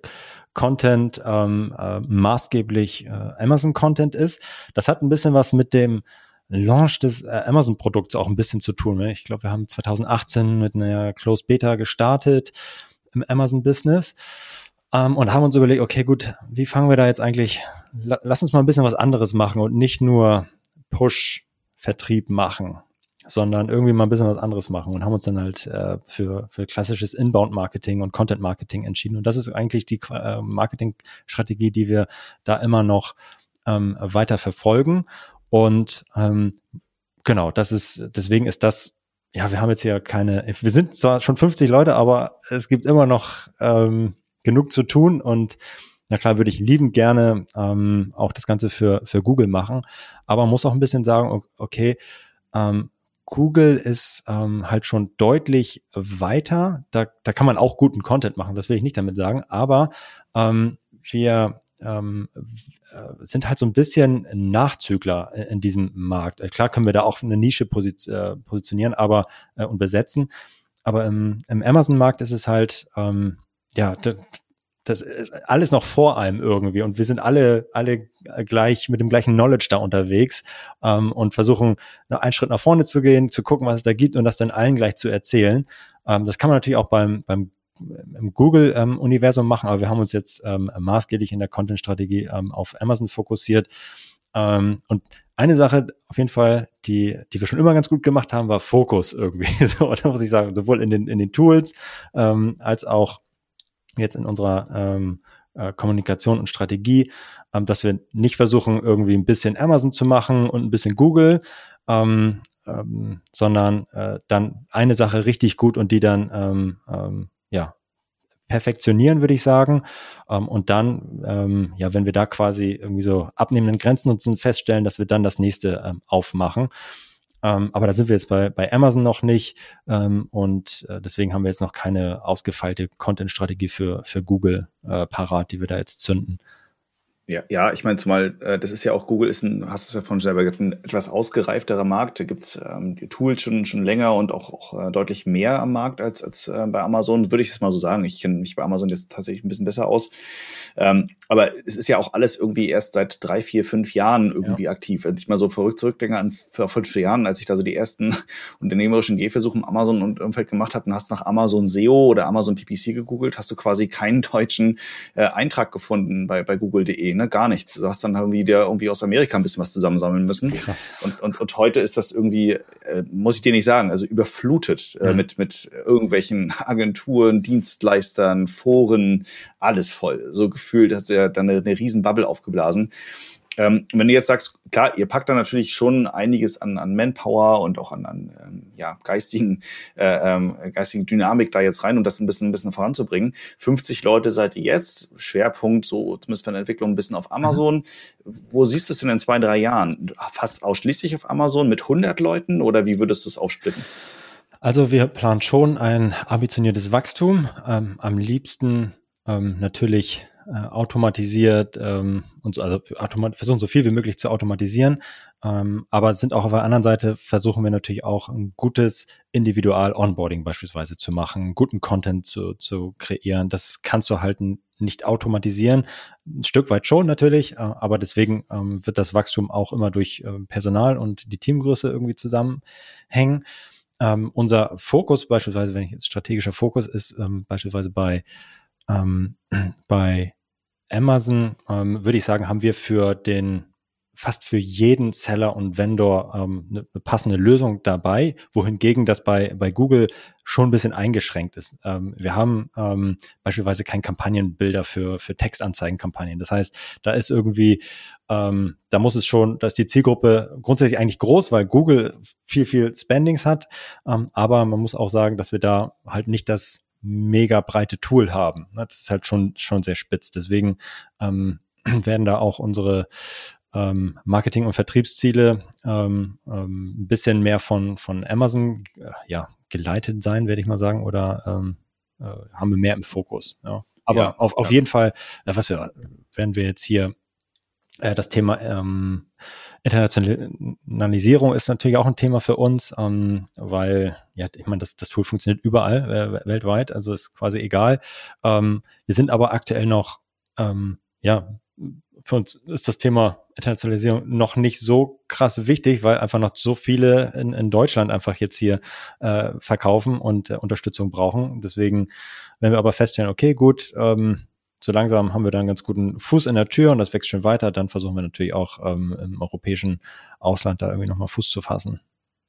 Content ähm, äh, maßgeblich äh, Amazon-Content ist. Das hat ein bisschen was mit dem Launch des äh, Amazon-Produkts auch ein bisschen zu tun. Ne? Ich glaube, wir haben 2018 mit einer Closed Beta gestartet im Amazon-Business. Ähm, und haben uns überlegt, okay, gut, wie fangen wir da jetzt eigentlich, lass uns mal ein bisschen was anderes machen und nicht nur Push Vertrieb machen, sondern irgendwie mal ein bisschen was anderes machen und haben uns dann halt äh, für, für klassisches Inbound-Marketing und Content-Marketing entschieden. Und das ist eigentlich die äh, Marketing-Strategie, die wir da immer noch ähm, weiter verfolgen. Und ähm, genau, das ist, deswegen ist das ja, wir haben jetzt hier keine, wir sind zwar schon 50 Leute, aber es gibt immer noch ähm, genug zu tun und na klar, würde ich liebend gerne ähm, auch das Ganze für, für Google machen, aber man muss auch ein bisschen sagen, okay, ähm, Google ist ähm, halt schon deutlich weiter. Da, da kann man auch guten Content machen, das will ich nicht damit sagen, aber ähm, wir ähm, äh, sind halt so ein bisschen Nachzügler in diesem Markt. Äh, klar können wir da auch eine Nische äh, positionieren, aber äh, und besetzen. Aber im, im Amazon-Markt ist es halt, ähm, ja, das ist alles noch vor einem irgendwie und wir sind alle alle gleich mit dem gleichen Knowledge da unterwegs ähm, und versuchen einen Schritt nach vorne zu gehen, zu gucken, was es da gibt und das dann allen gleich zu erzählen. Ähm, das kann man natürlich auch beim beim im Google-Universum ähm, machen, aber wir haben uns jetzt ähm, maßgeblich in der Content-Strategie ähm, auf Amazon fokussiert. Ähm, und eine Sache auf jeden Fall, die, die wir schon immer ganz gut gemacht haben, war Fokus irgendwie. <laughs> so, da muss ich sagen, sowohl in den, in den Tools ähm, als auch jetzt in unserer ähm, äh, Kommunikation und Strategie, ähm, dass wir nicht versuchen, irgendwie ein bisschen Amazon zu machen und ein bisschen Google, ähm, ähm, sondern äh, dann eine Sache richtig gut und die dann ähm, ähm, ja perfektionieren, würde ich sagen. Ähm, und dann, ja, wenn wir da quasi irgendwie so abnehmenden Grenzen uns feststellen, dass wir dann das nächste aufmachen. Ähm, aber da sind wir jetzt bei, bei Amazon noch nicht ähm, und äh, deswegen haben wir jetzt noch keine ausgefeilte Content-Strategie für, für Google äh, parat, die wir da jetzt zünden. Ja, ja, ich meine, zumal äh, das ist ja auch Google ist ein, hast du es ja von selber gesagt, ein etwas ausgereifterer Markt. Da gibt's ähm, die Tools schon schon länger und auch, auch äh, deutlich mehr am Markt als als äh, bei Amazon, würde ich es mal so sagen. Ich kenne mich bei Amazon jetzt tatsächlich ein bisschen besser aus. Ähm, aber es ist ja auch alles irgendwie erst seit drei, vier, fünf Jahren irgendwie ja. aktiv. Wenn ich mal so verrückt zurückdenke an vor fünf Jahren, als ich da so die ersten <laughs> unternehmerischen Gehversuche im Amazon und Umfeld gemacht habe und hast nach Amazon SEO oder Amazon PPC gegoogelt, hast du quasi keinen deutschen äh, Eintrag gefunden bei bei Google.de ne? Gar nichts. Du hast dann irgendwie dir irgendwie aus Amerika ein bisschen was zusammensammeln müssen. Krass. Und, und, und heute ist das irgendwie, äh, muss ich dir nicht sagen, also überflutet äh, mhm. mit, mit irgendwelchen <laughs> Agenturen, Dienstleistern, Foren, alles voll. So gefühlt hat sie ja dann eine, eine riesen Bubble aufgeblasen. Ähm, wenn du jetzt sagst, klar, ihr packt da natürlich schon einiges an, an Manpower und auch an, an ähm, ja, geistigen, äh, ähm, geistigen Dynamik da jetzt rein, um das ein bisschen, ein bisschen voranzubringen. 50 Leute seid ihr jetzt, Schwerpunkt so zumindest von der Entwicklung ein bisschen auf Amazon. Mhm. Wo siehst du es denn in zwei, drei Jahren? Fast ausschließlich auf Amazon mit 100 Leuten oder wie würdest du es aufsplitten? Also wir planen schon ein ambitioniertes Wachstum. Ähm, am liebsten ähm, natürlich äh, automatisiert ähm, und so, also automat versuchen so viel wie möglich zu automatisieren. Ähm, aber sind auch auf der anderen Seite versuchen wir natürlich auch ein gutes Individual-Onboarding beispielsweise zu machen, guten Content zu, zu kreieren. Das kannst du halt nicht automatisieren. Ein Stück weit schon natürlich, äh, aber deswegen ähm, wird das Wachstum auch immer durch äh, Personal und die Teamgröße irgendwie zusammenhängen. Ähm, unser Fokus beispielsweise, wenn ich jetzt strategischer Fokus ist, ähm, beispielsweise bei ähm, <clears throat> bei Amazon ähm, würde ich sagen, haben wir für den fast für jeden Seller und Vendor ähm, eine, eine passende Lösung dabei, wohingegen das bei, bei Google schon ein bisschen eingeschränkt ist. Ähm, wir haben ähm, beispielsweise kein Kampagnenbilder für, für Textanzeigenkampagnen. Das heißt, da ist irgendwie, ähm, da muss es schon, da ist die Zielgruppe grundsätzlich eigentlich groß, weil Google viel, viel Spendings hat. Ähm, aber man muss auch sagen, dass wir da halt nicht das mega breite Tool haben. Das ist halt schon, schon sehr spitz. Deswegen ähm, <clears throat> werden da auch unsere ähm, Marketing- und Vertriebsziele ähm, ähm, ein bisschen mehr von, von Amazon äh, ja, geleitet sein, werde ich mal sagen, oder ähm, äh, haben wir mehr im Fokus. Ja. Aber ja, auf, auf ja. jeden Fall, äh, was wir, werden wir jetzt hier äh, das Thema ähm, Internationalisierung ist natürlich auch ein Thema für uns, ähm, weil, ja, ich meine, das, das Tool funktioniert überall äh, weltweit, also ist quasi egal. Ähm, wir sind aber aktuell noch, ähm, ja, für uns ist das Thema Internationalisierung noch nicht so krass wichtig, weil einfach noch so viele in, in Deutschland einfach jetzt hier äh, verkaufen und äh, Unterstützung brauchen. Deswegen, wenn wir aber feststellen, okay, gut, ähm, so langsam haben wir dann einen ganz guten Fuß in der Tür und das wächst schon weiter, dann versuchen wir natürlich auch ähm, im europäischen Ausland da irgendwie nochmal Fuß zu fassen.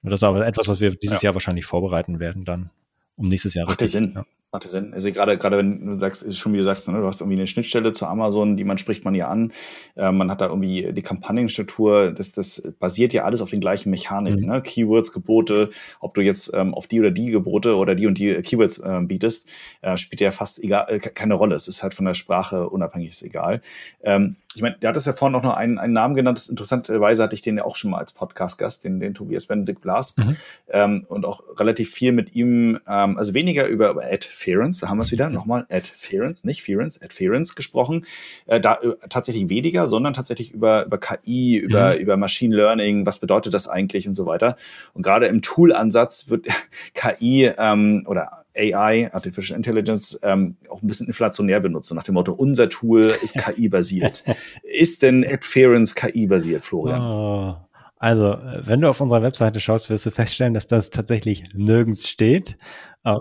Das ist aber etwas, was wir dieses ja. Jahr wahrscheinlich vorbereiten werden, dann um nächstes Jahr. Macht richtig, Sinn. Ja. Macht Sinn. Also gerade, gerade wenn du sagst, ist schon wie du sagst, ne, du hast irgendwie eine Schnittstelle zu Amazon, die man spricht man ja an. Äh, man hat da irgendwie die Kampagnenstruktur, das, das basiert ja alles auf den gleichen Mechaniken, mhm. ne? Keywords, Gebote, ob du jetzt ähm, auf die oder die Gebote oder die und die Keywords äh, bietest, äh, spielt ja fast egal, äh, keine Rolle. Es ist halt von der Sprache unabhängig, ist egal. Ähm, ich meine, der hat es ja vorhin auch noch einen, einen Namen genannt. Interessanterweise hatte ich den ja auch schon mal als Podcast-Gast, den, den Tobias Benedikt Blas. Mhm. Ähm, und auch relativ viel mit ihm, ähm, also weniger über, über Adference, da haben wir es wieder, nochmal Adference, nicht Ference, Adference gesprochen. Äh, da äh, tatsächlich weniger, sondern tatsächlich über, über KI, über, mhm. über Machine Learning, was bedeutet das eigentlich und so weiter. Und gerade im Tool-Ansatz wird <laughs> KI ähm, oder AI, Artificial Intelligence, ähm, auch ein bisschen inflationär benutzt. nach dem Motto, unser Tool ist <laughs> KI-basiert. ist denn Adference KI-basiert, Florian? Oh. Also, wenn du auf unserer Webseite schaust, wirst du feststellen, dass das tatsächlich nirgends steht.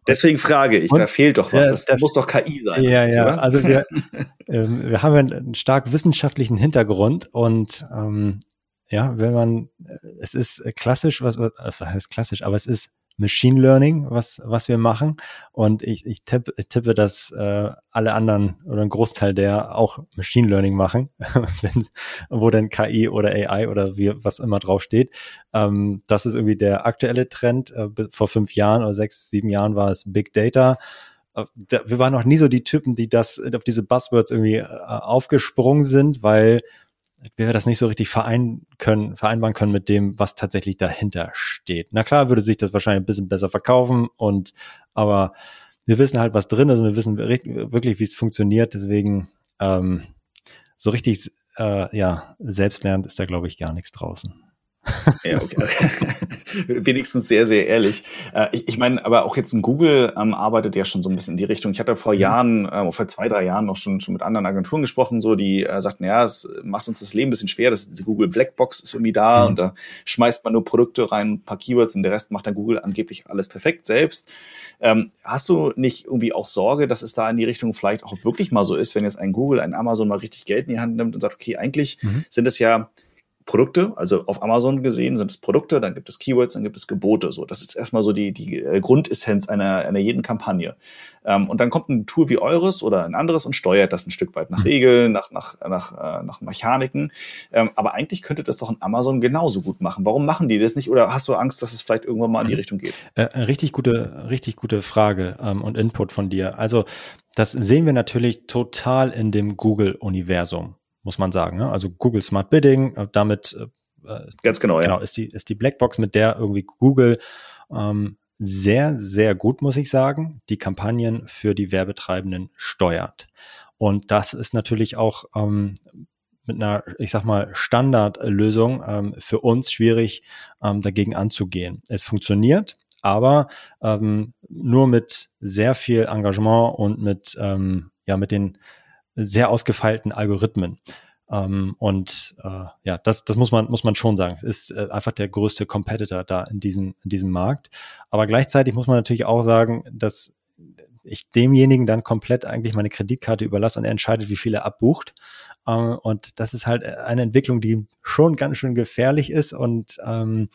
Deswegen frage ich, Und, da fehlt doch was. Das, das muss doch KI sein. Ja, ja. Oder? Also wir, <laughs> ähm, wir haben einen stark wissenschaftlichen Hintergrund und ähm, ja, wenn man, es ist klassisch, was, was heißt klassisch, aber es ist Machine Learning, was, was wir machen. Und ich, ich tippe, tippe, dass äh, alle anderen oder ein Großteil der auch Machine Learning machen, <laughs> wenn, wo denn KI oder AI oder wie, was immer draufsteht. Ähm, das ist irgendwie der aktuelle Trend. Äh, vor fünf Jahren oder sechs, sieben Jahren war es Big Data äh, wir waren noch nie so die Typen, die das auf diese Buzzwords irgendwie äh, aufgesprungen sind, weil wir das nicht so richtig verein können, vereinbaren können mit dem, was tatsächlich dahinter steht. Na klar, würde sich das wahrscheinlich ein bisschen besser verkaufen und, aber wir wissen halt, was drin ist und wir wissen wirklich, wie es funktioniert. Deswegen, ähm, so richtig, äh, ja, selbstlernt ist da, glaube ich, gar nichts draußen. Ja, okay. <laughs> Wenigstens sehr, sehr ehrlich. Äh, ich, ich meine, aber auch jetzt in Google ähm, arbeitet ja schon so ein bisschen in die Richtung. Ich hatte vor mhm. Jahren, äh, vor zwei, drei Jahren noch schon, schon mit anderen Agenturen gesprochen, so die äh, sagten, ja, es macht uns das Leben ein bisschen schwer. Das die Google Blackbox ist irgendwie da mhm. und da schmeißt man nur Produkte rein, ein paar Keywords und der Rest macht dann Google angeblich alles perfekt selbst. Ähm, hast du nicht irgendwie auch Sorge, dass es da in die Richtung vielleicht auch wirklich mal so ist, wenn jetzt ein Google, ein Amazon mal richtig Geld in die Hand nimmt und sagt, okay, eigentlich mhm. sind es ja Produkte, also auf Amazon gesehen sind es Produkte, dann gibt es Keywords, dann gibt es Gebote. So, das ist erstmal so die, die äh, Grundessenz einer, einer jeden Kampagne. Ähm, und dann kommt ein Tool wie eures oder ein anderes und steuert das ein Stück weit nach mhm. Regeln, nach, nach, nach, äh, nach Mechaniken. Ähm, aber eigentlich könnte das doch ein Amazon genauso gut machen. Warum machen die das nicht? Oder hast du Angst, dass es vielleicht irgendwann mal in die mhm. Richtung geht? Äh, richtig gute, richtig gute Frage ähm, und Input von dir. Also das sehen wir natürlich total in dem Google-Universum muss man sagen. Ne? Also Google Smart Bidding, äh, damit äh, ganz genau, genau ja. ist die ist die Blackbox, mit der irgendwie Google ähm, sehr sehr gut, muss ich sagen, die Kampagnen für die Werbetreibenden steuert. Und das ist natürlich auch ähm, mit einer, ich sag mal, Standardlösung ähm, für uns schwierig ähm, dagegen anzugehen. Es funktioniert, aber ähm, nur mit sehr viel Engagement und mit ähm, ja mit den sehr ausgefeilten Algorithmen. Ähm, und äh, ja, das, das muss man, muss man schon sagen. Es ist äh, einfach der größte Competitor da in diesem, in diesem Markt. Aber gleichzeitig muss man natürlich auch sagen, dass ich demjenigen dann komplett eigentlich meine Kreditkarte überlasse und er entscheidet, wie viel er abbucht. Ähm, und das ist halt eine Entwicklung, die schon ganz schön gefährlich ist und ähm,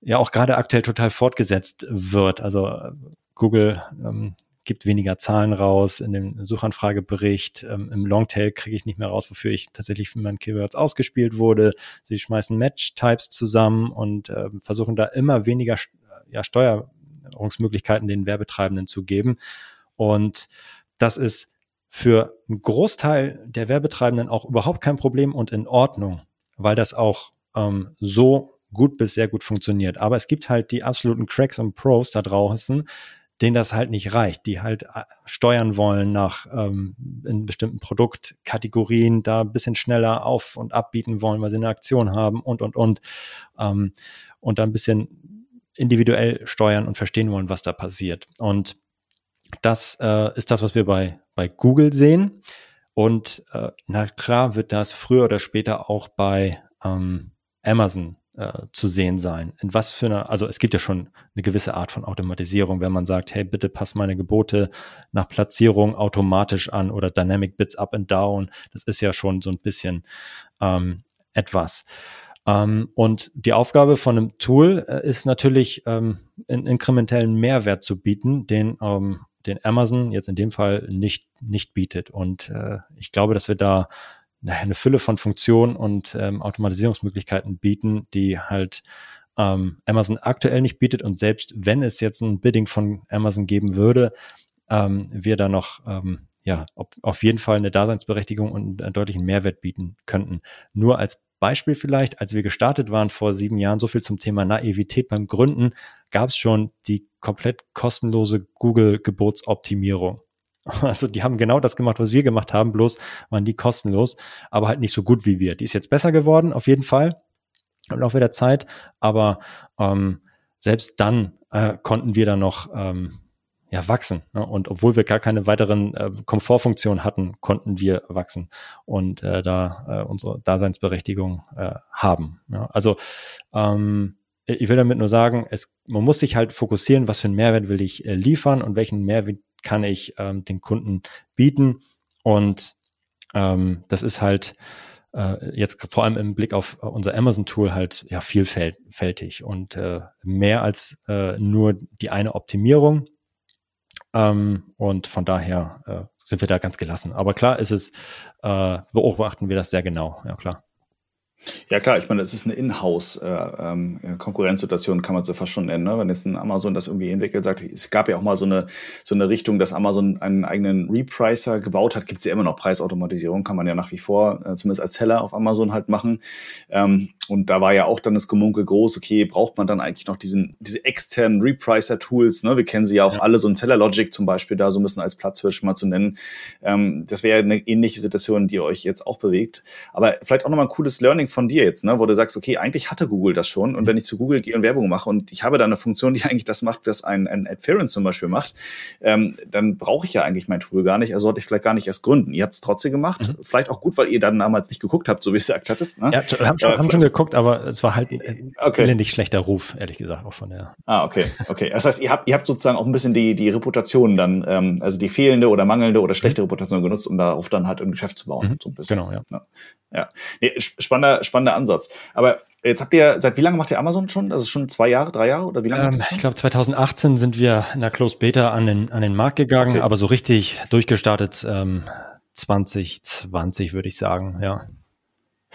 ja auch gerade aktuell total fortgesetzt wird. Also äh, Google ähm, gibt weniger Zahlen raus in dem Suchanfragebericht. Ähm, Im Longtail kriege ich nicht mehr raus, wofür ich tatsächlich für meinen Keywords ausgespielt wurde. Sie schmeißen Match-Types zusammen und äh, versuchen da immer weniger ja, Steuerungsmöglichkeiten den Werbetreibenden zu geben. Und das ist für einen Großteil der Werbetreibenden auch überhaupt kein Problem und in Ordnung, weil das auch ähm, so gut bis sehr gut funktioniert. Aber es gibt halt die absoluten Cracks und Pros da draußen, denen das halt nicht reicht, die halt äh, steuern wollen nach ähm, in bestimmten Produktkategorien, da ein bisschen schneller auf und abbieten wollen, weil sie eine Aktion haben und und und ähm, und da ein bisschen individuell steuern und verstehen wollen, was da passiert. Und das äh, ist das, was wir bei, bei Google sehen. Und äh, na klar wird das früher oder später auch bei ähm, Amazon äh, zu sehen sein. In was für einer, also es gibt ja schon eine gewisse Art von Automatisierung, wenn man sagt, hey, bitte pass meine Gebote nach Platzierung automatisch an oder Dynamic Bits up and down. Das ist ja schon so ein bisschen ähm, etwas. Ähm, und die Aufgabe von einem Tool äh, ist natürlich, ähm, einen inkrementellen Mehrwert zu bieten, den ähm, den Amazon jetzt in dem Fall nicht, nicht bietet. Und äh, ich glaube, dass wir da eine Fülle von Funktionen und ähm, Automatisierungsmöglichkeiten bieten, die halt ähm, Amazon aktuell nicht bietet. Und selbst wenn es jetzt ein Bidding von Amazon geben würde, ähm, wir da noch ähm, ja, ob, auf jeden Fall eine Daseinsberechtigung und einen deutlichen Mehrwert bieten könnten. Nur als Beispiel vielleicht, als wir gestartet waren vor sieben Jahren, so viel zum Thema Naivität beim Gründen, gab es schon die komplett kostenlose Google-Gebotsoptimierung. <laughs> Also die haben genau das gemacht, was wir gemacht haben, bloß waren die kostenlos, aber halt nicht so gut wie wir. Die ist jetzt besser geworden, auf jeden Fall, im Laufe der Zeit, aber ähm, selbst dann äh, konnten wir da noch ähm, ja, wachsen. Ne? Und obwohl wir gar keine weiteren äh, Komfortfunktionen hatten, konnten wir wachsen und äh, da äh, unsere Daseinsberechtigung äh, haben. Ja? Also ähm, ich will damit nur sagen, es, man muss sich halt fokussieren, was für einen Mehrwert will ich äh, liefern und welchen Mehrwert kann ich ähm, den Kunden bieten. Und ähm, das ist halt äh, jetzt vor allem im Blick auf unser Amazon-Tool halt ja vielfältig und äh, mehr als äh, nur die eine Optimierung. Ähm, und von daher äh, sind wir da ganz gelassen. Aber klar ist es, äh, beobachten wir das sehr genau, ja klar. Ja klar, ich meine, es ist eine Inhouse-Konkurrenzsituation, äh, ähm, kann man so fast schon nennen. Ne? Wenn jetzt ein Amazon das irgendwie entwickelt, sagt, es gab ja auch mal so eine, so eine Richtung, dass Amazon einen eigenen Repricer gebaut hat, gibt es ja immer noch Preisautomatisierung, kann man ja nach wie vor, äh, zumindest als Seller auf Amazon halt machen. Ähm, und da war ja auch dann das Gemunkel groß, okay, braucht man dann eigentlich noch diesen, diese externen Repricer-Tools, ne? Wir kennen sie ja auch ja. alle, so ein Seller Logic zum Beispiel da so ein bisschen als Platzhirsch mal zu nennen. Ähm, das wäre eine ähnliche Situation, die euch jetzt auch bewegt. Aber vielleicht auch nochmal ein cooles Learning von dir jetzt, ne, wo du sagst, okay, eigentlich hatte Google das schon. Und mhm. wenn ich zu Google gehe und Werbung mache und ich habe da eine Funktion, die <laughs> eigentlich das macht, was ein, ein Adference zum Beispiel macht, ähm, dann brauche ich ja eigentlich mein Tool gar nicht. Also sollte ich vielleicht gar nicht erst gründen. Ihr habt es trotzdem gemacht. Mhm. Vielleicht auch gut, weil ihr dann damals nicht geguckt habt, so wie es gesagt hattest. Ne? Ja, haben schon, äh, haben schon geguckt, aber es war halt ein okay. elendig schlechter Ruf, ehrlich gesagt, auch von der. Ah, okay, okay. Das heißt, ihr habt, ihr habt sozusagen auch ein bisschen die, die Reputation dann, ähm, also die fehlende oder mangelnde oder schlechte mhm. Reputation genutzt, um darauf dann halt ein Geschäft zu bauen. Mhm. So ein bisschen. Genau, ja. ja. Ja, nee, spannender, spannender Ansatz. Aber jetzt habt ihr, seit wie lange macht ihr Amazon schon? Also schon zwei Jahre, drei Jahre oder wie lange? Ähm, ich glaube 2018 sind wir in der Closed Beta an den, an den Markt gegangen, okay. aber so richtig durchgestartet ähm, 2020 würde ich sagen, ja.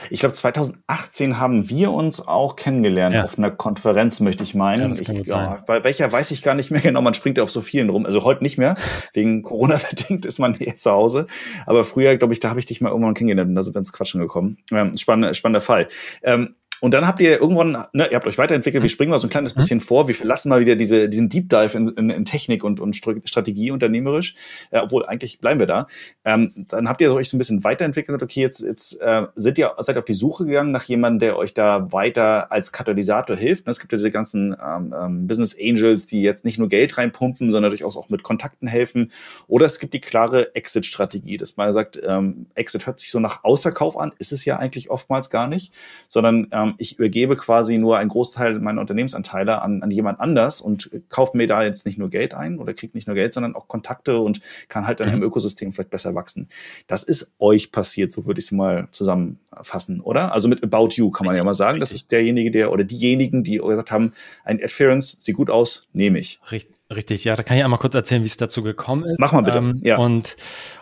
Ich glaube, 2018 haben wir uns auch kennengelernt ja. auf einer Konferenz, möchte ich meinen. Ja, ich, ja, bei welcher weiß ich gar nicht mehr <laughs> genau. Man springt auf so vielen rum. Also heute nicht mehr. Wegen Corona <laughs> bedingt ist man jetzt zu Hause. Aber früher, glaube ich, da habe ich dich mal irgendwann kennengelernt und da sind wir ins Quatschen gekommen. Ähm, spannender, spannender Fall. Ähm, und dann habt ihr irgendwann, ne, ihr habt euch weiterentwickelt, wir mhm. springen mal so ein kleines mhm. bisschen vor, wir verlassen mal wieder diese, diesen Deep Dive in, in, in Technik und, und Strategie unternehmerisch, äh, obwohl eigentlich bleiben wir da. Ähm, dann habt ihr euch so ein bisschen weiterentwickelt und gesagt, okay, jetzt, jetzt äh, seid ihr seid auf die Suche gegangen nach jemandem, der euch da weiter als Katalysator hilft. Es gibt ja diese ganzen ähm, ähm, Business Angels, die jetzt nicht nur Geld reinpumpen, sondern durchaus auch mit Kontakten helfen. Oder es gibt die klare Exit-Strategie, dass man sagt, ähm, Exit hört sich so nach Außerkauf an, ist es ja eigentlich oftmals gar nicht, sondern ähm, ich übergebe quasi nur einen Großteil meiner Unternehmensanteile an, an jemand anders und kaufe mir da jetzt nicht nur Geld ein oder kriege nicht nur Geld, sondern auch Kontakte und kann halt dann mhm. im Ökosystem vielleicht besser wachsen. Das ist euch passiert, so würde ich es mal zusammenfassen, oder? Also mit About You kann man ja mal sagen, das ist derjenige, der oder diejenigen, die gesagt haben, ein Adference sieht gut aus, nehme ich. Richtig. Richtig, ja, da kann ich einmal kurz erzählen, wie es dazu gekommen ist. Mach mal bitte. Ähm, ja. Und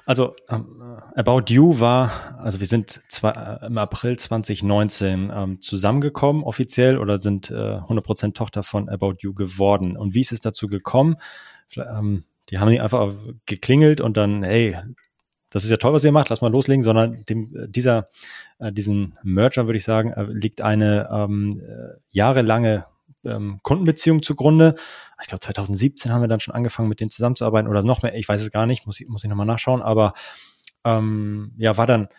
also ähm, About You war, also wir sind zwar äh, im April 2019 ähm, zusammengekommen offiziell oder sind äh, 100% Tochter von About You geworden. Und wie ist es dazu gekommen? Ähm, die haben nicht einfach geklingelt und dann, hey, das ist ja toll, was ihr macht, lass mal loslegen, sondern dem, dieser, äh, diesen Merger, würde ich sagen, äh, liegt eine ähm, äh, jahrelange ähm, Kundenbeziehung zugrunde. Ich glaube, 2017 haben wir dann schon angefangen, mit denen zusammenzuarbeiten oder noch mehr. Ich weiß es gar nicht, muss muss ich nochmal nachschauen. Aber ähm, ja, war dann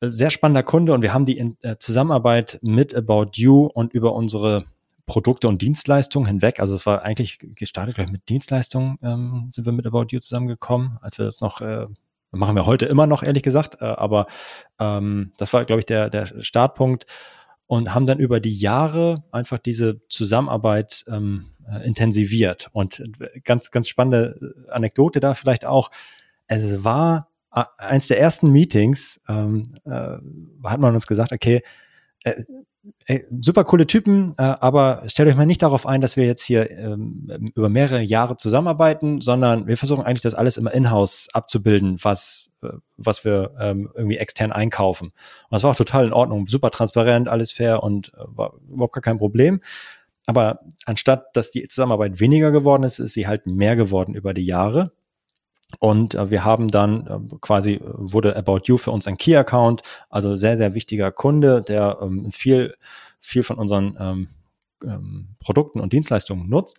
sehr spannender Kunde und wir haben die in, äh, Zusammenarbeit mit About You und über unsere Produkte und Dienstleistungen hinweg. Also es war eigentlich gestartet, glaube ich, mit Dienstleistungen ähm, sind wir mit About You zusammengekommen, als wir das noch äh, machen wir heute immer noch, ehrlich gesagt. Äh, aber ähm, das war, glaube ich, der, der Startpunkt und haben dann über die Jahre einfach diese Zusammenarbeit ähm, äh, intensiviert. Und ganz, ganz spannende Anekdote da vielleicht auch. Es war eins der ersten Meetings, ähm, äh, hat man uns gesagt, okay, äh, ey, super coole Typen, äh, aber stellt euch mal nicht darauf ein, dass wir jetzt hier ähm, über mehrere Jahre zusammenarbeiten, sondern wir versuchen eigentlich das alles immer in-house abzubilden, was, äh, was wir ähm, irgendwie extern einkaufen. Und das war auch total in Ordnung, super transparent, alles fair und äh, war überhaupt gar kein Problem. Aber anstatt, dass die Zusammenarbeit weniger geworden ist, ist sie halt mehr geworden über die Jahre. Und äh, wir haben dann äh, quasi, wurde About You für uns ein Key-Account, also sehr, sehr wichtiger Kunde, der ähm, viel, viel von unseren ähm, ähm, Produkten und Dienstleistungen nutzt.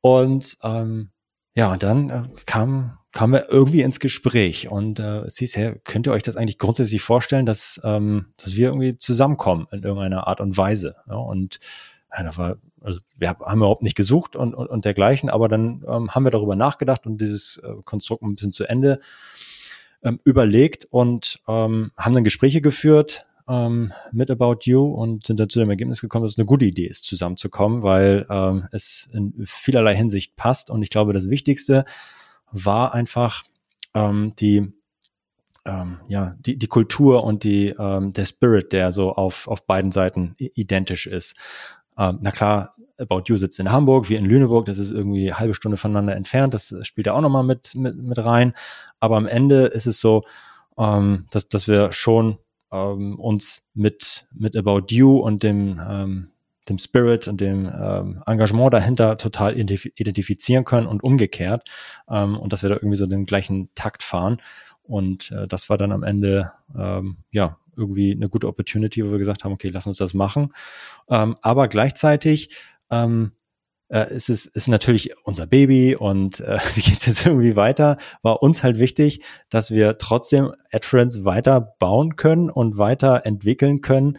Und ähm, ja, und dann äh, kam, kamen wir irgendwie ins Gespräch und äh, es hieß, hey, könnt ihr euch das eigentlich grundsätzlich vorstellen, dass, ähm, dass wir irgendwie zusammenkommen in irgendeiner Art und Weise? Ja, und ja, da war, also wir haben überhaupt nicht gesucht und, und, und dergleichen, aber dann ähm, haben wir darüber nachgedacht und dieses äh, Konstrukt ein bisschen zu Ende ähm, überlegt und ähm, haben dann Gespräche geführt ähm, mit About You und sind dann zu dem Ergebnis gekommen, dass es eine gute Idee ist, zusammenzukommen, weil ähm, es in vielerlei Hinsicht passt. Und ich glaube, das Wichtigste war einfach ähm, die ähm, ja, die, die Kultur und die, ähm, der Spirit, der so auf, auf beiden Seiten identisch ist. Ähm, na klar, About You sitzt in Hamburg, wir in Lüneburg, das ist irgendwie halbe Stunde voneinander entfernt, das spielt da auch nochmal mit, mit, mit rein. Aber am Ende ist es so, ähm, dass, dass wir schon ähm, uns mit, mit About You und dem, ähm, dem Spirit und dem ähm, Engagement dahinter total identifizieren können und umgekehrt. Ähm, und dass wir da irgendwie so den gleichen Takt fahren. Und äh, das war dann am Ende ähm, ja irgendwie eine gute Opportunity, wo wir gesagt haben, okay, lass uns das machen. Ähm, aber gleichzeitig ähm, äh, ist es ist natürlich unser Baby und äh, <laughs> wie geht's jetzt irgendwie weiter? War uns halt wichtig, dass wir trotzdem AdFriends weiter bauen können und weiter entwickeln können.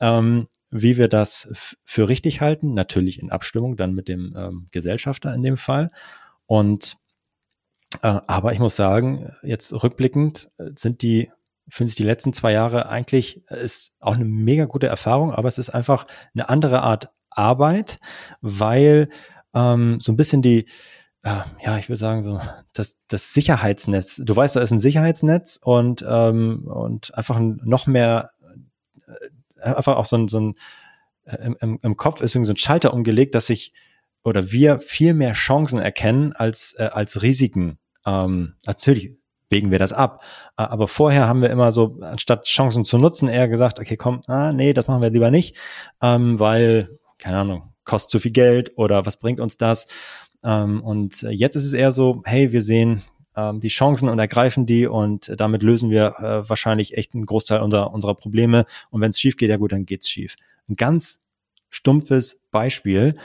Ähm, wie wir das für richtig halten, natürlich in Abstimmung dann mit dem ähm, Gesellschafter in dem Fall. Und äh, aber ich muss sagen, jetzt rückblickend äh, sind die finde ich die letzten zwei Jahre eigentlich äh, ist auch eine mega gute Erfahrung, aber es ist einfach eine andere Art Arbeit, weil ähm, so ein bisschen die, äh, ja, ich würde sagen, so das, das Sicherheitsnetz. Du weißt, da ist ein Sicherheitsnetz und, ähm, und einfach noch mehr, äh, einfach auch so ein, so ein äh, im, im Kopf ist irgendwie so ein Schalter umgelegt, dass sich oder wir viel mehr Chancen erkennen als, äh, als Risiken. Ähm, natürlich wägen wir das ab. Aber vorher haben wir immer so, anstatt Chancen zu nutzen, eher gesagt, okay, komm, ah, nee, das machen wir lieber nicht, ähm, weil, keine Ahnung, kostet zu viel Geld oder was bringt uns das? Ähm, und jetzt ist es eher so, hey, wir sehen ähm, die Chancen und ergreifen die und damit lösen wir äh, wahrscheinlich echt einen Großteil unserer, unserer Probleme. Und wenn es schief geht, ja gut, dann geht's schief. Ein ganz stumpfes Beispiel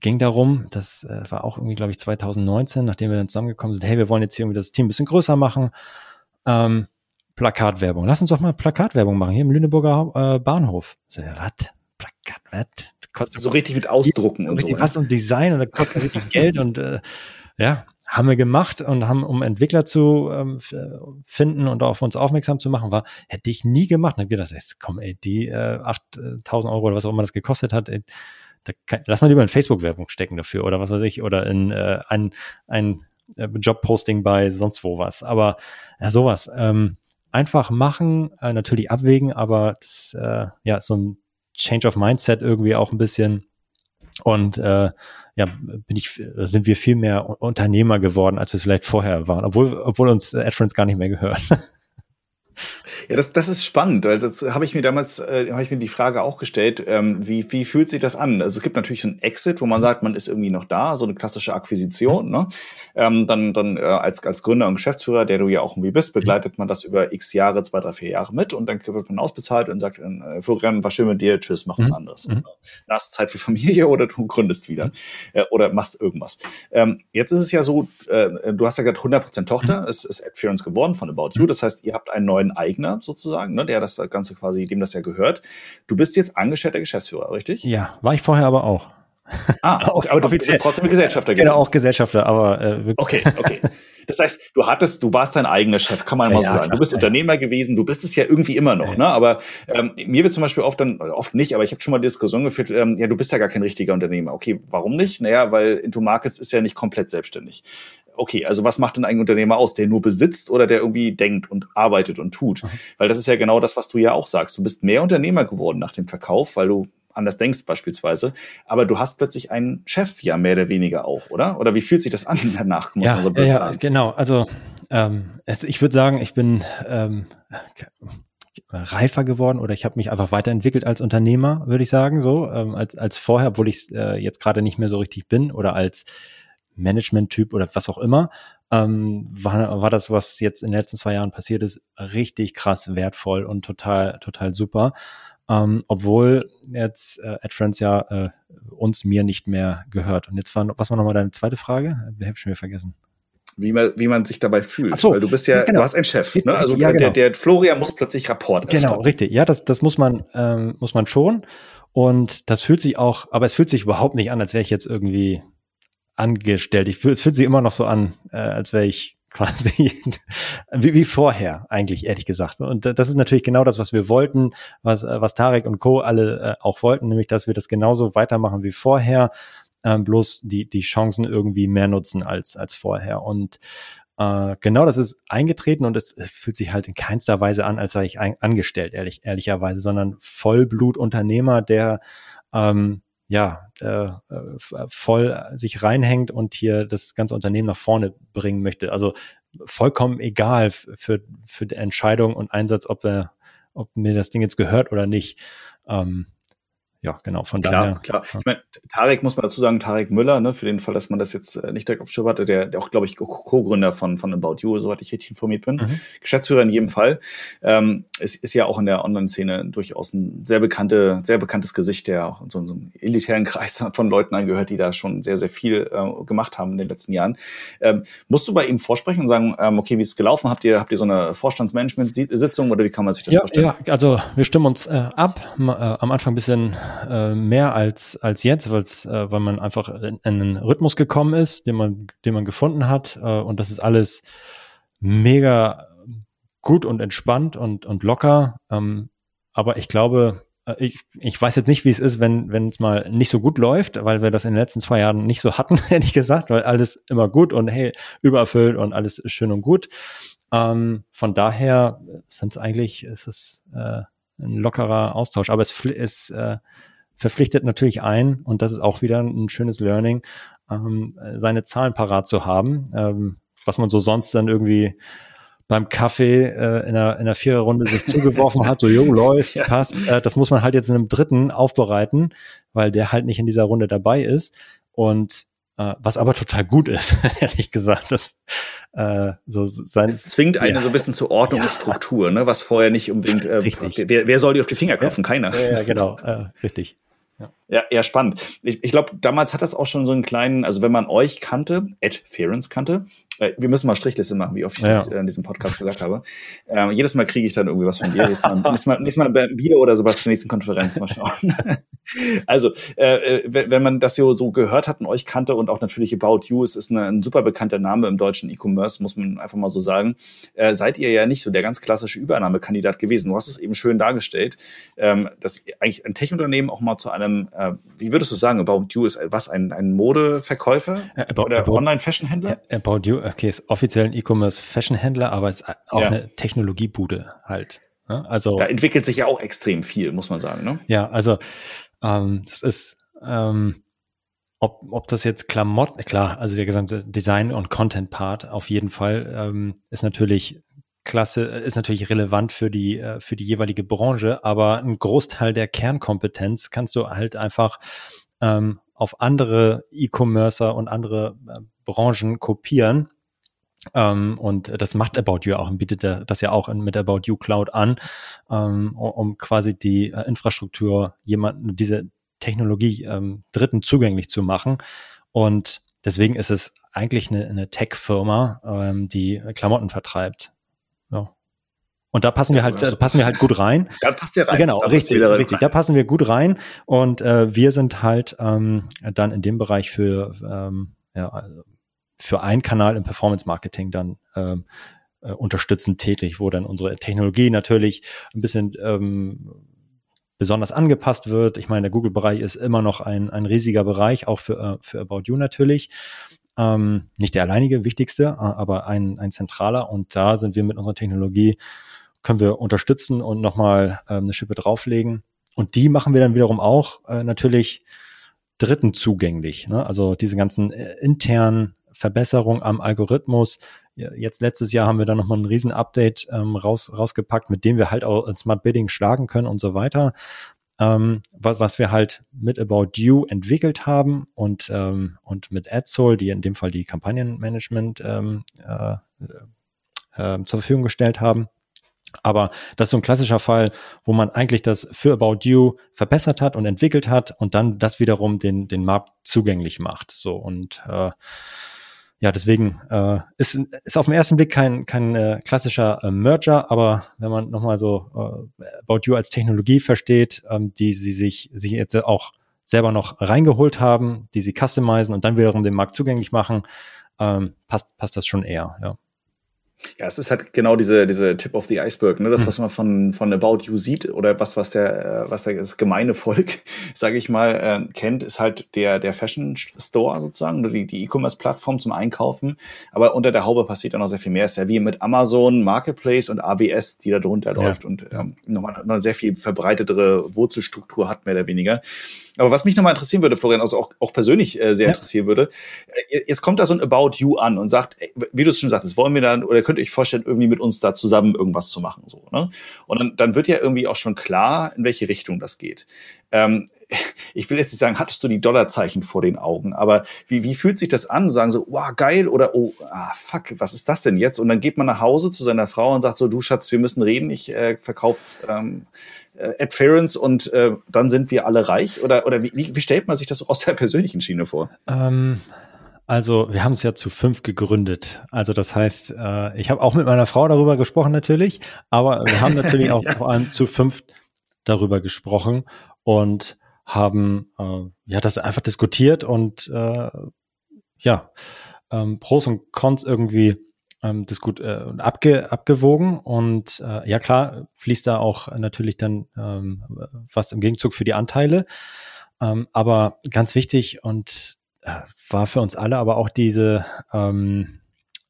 ging darum, das äh, war auch irgendwie, glaube ich, 2019, nachdem wir dann zusammengekommen sind, hey, wir wollen jetzt hier irgendwie das Team ein bisschen größer machen. Ähm, Plakatwerbung. Lass uns doch mal Plakatwerbung machen, hier im Lüneburger äh, Bahnhof. So, ja, was? Plakat, was? Kostet so richtig mit Ausdrucken so und richtig so. Was und Design und da kostet richtig Geld und äh, ja, haben wir gemacht und haben, um Entwickler zu ähm, finden und auf uns aufmerksam zu machen, war, hätte ich nie gemacht. Und hab gedacht, jetzt komm, ey, die äh, 8000 Euro oder was auch immer das gekostet hat, ey, kann, lass mal lieber in Facebook-Werbung stecken dafür oder was weiß ich, oder in äh, ein, ein äh, Jobposting bei sonst wo was. Aber ja, sowas. Ähm, einfach machen, äh, natürlich abwägen, aber das, äh, ja, so ein Change of Mindset irgendwie auch ein bisschen. Und äh, ja, bin ich, sind wir viel mehr Unternehmer geworden, als wir vielleicht vorher waren, obwohl, obwohl uns AdFriends gar nicht mehr gehören. <laughs> Ja, das, das ist spannend, weil das habe ich mir damals, äh, habe ich mir die Frage auch gestellt, ähm, wie, wie fühlt sich das an? Also es gibt natürlich so ein Exit, wo man sagt, man ist irgendwie noch da, so eine klassische Akquisition, ne? Ähm, dann dann äh, als, als Gründer und Geschäftsführer, der du ja auch irgendwie bist, begleitet man das über x Jahre, zwei, drei, vier Jahre mit und dann wird man ausbezahlt und sagt, äh, Florian, war schön mit dir, tschüss, mach was mhm. anderes. Mhm. Dann hast du Zeit für Familie <laughs> oder du gründest wieder äh, oder machst irgendwas. Ähm, jetzt ist es ja so, äh, du hast ja gerade 100% Tochter, mhm. es ist Adference geworden von About You, das heißt, ihr habt einen neuen Eigner, sozusagen, ne, der das Ganze quasi, dem das ja gehört. Du bist jetzt angestellter Geschäftsführer, richtig? Ja, war ich vorher aber auch. Ah, <laughs> okay, aber du bist trotzdem Gesellschafter gewesen. Genau, auch Gesellschafter, aber äh, Okay, okay. Das heißt, du hattest, du warst dein eigener Chef, kann man mal ja, so sagen. Du bist ja. Unternehmer gewesen, du bist es ja irgendwie immer noch, ja. ne? Aber ähm, mir wird zum Beispiel oft dann, oft nicht, aber ich habe schon mal Diskussion geführt, ähm, ja, du bist ja gar kein richtiger Unternehmer. Okay, warum nicht? Naja, weil Into Markets ist ja nicht komplett selbstständig okay, also was macht denn ein Unternehmer aus, der nur besitzt oder der irgendwie denkt und arbeitet und tut? Weil das ist ja genau das, was du ja auch sagst. Du bist mehr Unternehmer geworden nach dem Verkauf, weil du anders denkst beispielsweise. Aber du hast plötzlich einen Chef ja mehr oder weniger auch, oder? Oder wie fühlt sich das an danach? Muss ja, so ja, genau. Also ähm, ich würde sagen, ich bin ähm, reifer geworden oder ich habe mich einfach weiterentwickelt als Unternehmer, würde ich sagen, so ähm, als als vorher, obwohl ich äh, jetzt gerade nicht mehr so richtig bin oder als Management-Typ oder was auch immer, ähm, war, war das, was jetzt in den letzten zwei Jahren passiert ist, richtig krass wertvoll und total, total super. Ähm, obwohl jetzt äh, AdFriends ja äh, uns mir nicht mehr gehört. Und jetzt war, was war nochmal deine zweite Frage? Ich habe schon wieder vergessen. Wie man, wie man sich dabei fühlt. Ach so, Weil du bist ja, genau. du hast einen Chef. Ne? Also ja, genau. der, der Florian muss plötzlich Rapport Genau, richtig. Ja, das, das muss man, ähm, muss man schon. Und das fühlt sich auch, aber es fühlt sich überhaupt nicht an, als wäre ich jetzt irgendwie angestellt. Ich es fühlt sich immer noch so an, äh, als wäre ich <laughs> quasi wie, wie vorher eigentlich, ehrlich gesagt. Und das ist natürlich genau das, was wir wollten, was, äh, was Tarek und Co. alle äh, auch wollten, nämlich, dass wir das genauso weitermachen wie vorher, äh, bloß die, die Chancen irgendwie mehr nutzen als, als vorher. Und äh, genau das ist eingetreten und es, es fühlt sich halt in keinster Weise an, als sei ich ein, angestellt, ehrlich, ehrlicherweise, sondern Vollblutunternehmer, der ähm, ja, äh, äh, voll sich reinhängt und hier das ganze Unternehmen nach vorne bringen möchte. Also vollkommen egal für, für die Entscheidung und Einsatz, ob, er, ob mir das Ding jetzt gehört oder nicht. Ähm, ja, genau, von klar, daher. Klar, Ich meine, Tarek muss man dazu sagen, Tarek Müller, ne, für den Fall, dass man das jetzt äh, nicht direkt auf Schirm hatte, der, der auch, glaube ich, Co-Gründer von, von About You, soweit ich richtig informiert bin. Mhm. Geschäftsführer in jedem Fall. Ähm, es ist ja auch in der Online-Szene durchaus ein sehr bekannte, sehr bekanntes Gesicht, der auch in so, so einem elitären <laughs> Kreis von Leuten angehört, die da schon sehr, sehr viel äh, gemacht haben in den letzten Jahren. Ähm, musst du bei ihm vorsprechen und sagen, ähm, okay, wie ist es gelaufen? Habt ihr, habt ihr so eine Vorstandsmanagement-Sitzung oder wie kann man sich das ja, vorstellen? Ja, also wir stimmen uns äh, ab, äh, am Anfang ein bisschen äh, mehr als, als jetzt, äh, weil man einfach in, in einen Rhythmus gekommen ist, den man, den man gefunden hat. Äh, und das ist alles mega gut und entspannt und, und locker. Ähm, aber ich glaube, äh, ich, ich weiß jetzt nicht, wie es ist, wenn wenn es mal nicht so gut läuft, weil wir das in den letzten zwei Jahren nicht so hatten, <laughs> ehrlich gesagt, weil alles immer gut und hey, übererfüllt und alles schön und gut. Ähm, von daher sind es eigentlich, ist es äh, ein lockerer Austausch. Aber es ist äh, verpflichtet natürlich ein, und das ist auch wieder ein schönes Learning, ähm, seine Zahlen parat zu haben, ähm, was man so sonst dann irgendwie beim Kaffee äh, in einer, in einer Viererrunde sich zugeworfen hat, so, jo, <laughs> läuft, ja. passt. Äh, das muss man halt jetzt in einem dritten aufbereiten, weil der halt nicht in dieser Runde dabei ist. Und äh, was aber total gut ist, <laughs> ehrlich gesagt. Das, äh, so sein, es zwingt einen ja. so ein bisschen zur Ordnung ja. und Struktur, ne? was vorher nicht unbedingt. Äh, richtig. Wer, wer soll dir auf die Finger klopfen? Ja. Keiner. Ja, genau, <laughs> äh, richtig. Ja, ja, ja spannend. Ich, ich glaube, damals hat das auch schon so einen kleinen, also wenn man euch kannte, Ed Ference kannte, wir müssen mal Strichliste machen, wie oft ich ja. das in diesem Podcast gesagt habe. Ähm, jedes Mal kriege ich dann irgendwie was von dir. <laughs> Nächstes Mal, nächstes mal, nächstes mal ein Bier oder so bei der nächsten Konferenz. Mal schauen. <laughs> also, äh, äh wenn man das so, so gehört hat und euch kannte und auch natürlich About You, es ist eine, ein super bekannter Name im deutschen E-Commerce, muss man einfach mal so sagen, äh, seid ihr ja nicht so der ganz klassische Übernahmekandidat gewesen. Du hast es eben schön dargestellt, ähm, dass eigentlich ein Tech-Unternehmen auch mal zu einem, äh, wie würdest du sagen, About You ist was, ein, ein Modeverkäufer about, oder Online-Fashion-Händler? About You okay, ist offiziell ein E-Commerce-Fashion-Händler, aber ist auch ja. eine Technologiebude halt. Ne? Also da entwickelt sich ja auch extrem viel, muss man sagen. Ne? Ja, also ähm, das ist ähm, ob, ob das jetzt Klamotten, klar, also der gesamte Design- und Content-Part auf jeden Fall ähm, ist natürlich klasse, ist natürlich relevant für die, äh, für die jeweilige Branche, aber ein Großteil der Kernkompetenz kannst du halt einfach ähm, auf andere E-Commercer und andere äh, Branchen kopieren ähm, und das macht About You auch und bietet das ja auch mit About You Cloud an, ähm, um quasi die äh, Infrastruktur jemanden, diese Technologie ähm, Dritten zugänglich zu machen. Und deswegen ist es eigentlich eine, eine Tech-Firma, ähm, die Klamotten vertreibt. Ja. Und da passen wir halt, da passen wir halt gut rein. <laughs> Da passt ja rein. Genau, da richtig, richtig. Rein. Da passen wir gut rein. Und äh, wir sind halt ähm, dann in dem Bereich für ähm, ja, also für einen Kanal im Performance Marketing dann ähm, äh, unterstützend tätig, wo dann unsere Technologie natürlich ein bisschen ähm, besonders angepasst wird. Ich meine, der Google-Bereich ist immer noch ein, ein riesiger Bereich, auch für, äh, für About You natürlich. Ähm, nicht der alleinige, wichtigste, aber ein, ein zentraler. Und da sind wir mit unserer Technologie, können wir unterstützen und nochmal ähm, eine Schippe drauflegen. Und die machen wir dann wiederum auch äh, natürlich Dritten zugänglich. Ne? Also diese ganzen äh, internen Verbesserungen am Algorithmus. Jetzt letztes Jahr haben wir dann nochmal ein riesen Update ähm, raus, rausgepackt, mit dem wir halt auch Smart Bidding schlagen können und so weiter. Ähm, was, was wir halt mit About You entwickelt haben und, ähm, und mit AdSoul, die in dem Fall die Kampagnenmanagement ähm, äh, äh, zur Verfügung gestellt haben. Aber das ist so ein klassischer Fall, wo man eigentlich das für About You verbessert hat und entwickelt hat und dann das wiederum den, den Markt zugänglich macht. So und äh, ja, deswegen äh, ist, ist auf den ersten Blick kein, kein äh, klassischer äh, Merger, aber wenn man nochmal so äh, About You als Technologie versteht, ähm, die sie sich, sich jetzt auch selber noch reingeholt haben, die sie customizen und dann wiederum den Markt zugänglich machen, ähm, passt, passt das schon eher, ja. Ja, es ist halt genau diese, diese Tip of the Iceberg, ne? Das, hm. was man von, von About You sieht oder was, was der, äh, was der, das gemeine Volk, <laughs> sage ich mal, äh, kennt, ist halt der, der Fashion Store sozusagen, die, die E-Commerce-Plattform zum Einkaufen. Aber unter der Haube passiert da noch sehr viel mehr. Es ist ja wie mit Amazon, Marketplace und AWS, die da drunter ja. läuft und ähm, nochmal eine sehr viel verbreitetere Wurzelstruktur hat, mehr oder weniger. Aber was mich nochmal interessieren würde, Florian, also auch, auch persönlich äh, sehr ja. interessieren würde, äh, jetzt kommt da so ein About You an und sagt, wie du es schon sagtest, wollen wir dann, oder könnt ihr euch vorstellen, irgendwie mit uns da zusammen irgendwas zu machen, so, ne? Und dann, dann wird ja irgendwie auch schon klar, in welche Richtung das geht. Ähm, <laughs> ich will jetzt nicht sagen, hattest du die Dollarzeichen vor den Augen, aber wie, wie fühlt sich das an? Sagen so, wow, geil oder oh, ah, fuck, was ist das denn jetzt? Und dann geht man nach Hause zu seiner Frau und sagt so, du Schatz, wir müssen reden, ich äh, verkauf ähm, äh, Adference und äh, dann sind wir alle reich? Oder, oder wie, wie, wie stellt man sich das aus der <laughs> persönlichen Schiene vor? Ähm, also wir haben es ja zu fünf gegründet. Also das heißt, äh, ich habe auch mit meiner Frau darüber gesprochen natürlich, aber wir haben natürlich <laughs> auch ja. vor allem zu fünf darüber gesprochen und haben äh, ja das einfach diskutiert und äh, ja ähm, Pros und Cons irgendwie ähm, das gut äh, abge, abgewogen und äh, ja klar fließt da auch natürlich dann ähm, was im Gegenzug für die Anteile. Ähm, aber ganz wichtig und war für uns alle aber auch diese ähm,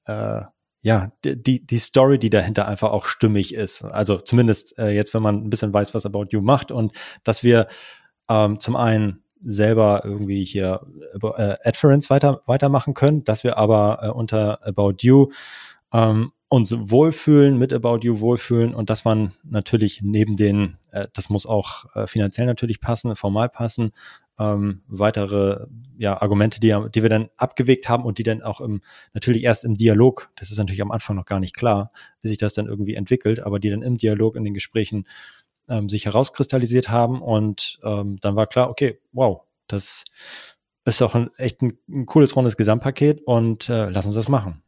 äh, ja, die, die Story, die dahinter einfach auch stimmig ist. Also zumindest äh, jetzt, wenn man ein bisschen weiß, was About You macht und dass wir ähm, zum einen selber irgendwie hier äh, Adference weiter, weitermachen können, dass wir aber äh, unter About You ähm, uns wohlfühlen, mit About You wohlfühlen und dass man natürlich neben den, äh, das muss auch äh, finanziell natürlich passen, formal passen, ähm, weitere ja, Argumente, die, die wir dann abgewegt haben und die dann auch im, natürlich erst im Dialog, das ist natürlich am Anfang noch gar nicht klar, wie sich das dann irgendwie entwickelt, aber die dann im Dialog, in den Gesprächen ähm, sich herauskristallisiert haben und ähm, dann war klar, okay, wow, das ist auch ein, echt ein, ein cooles rundes Gesamtpaket und äh, lass uns das machen.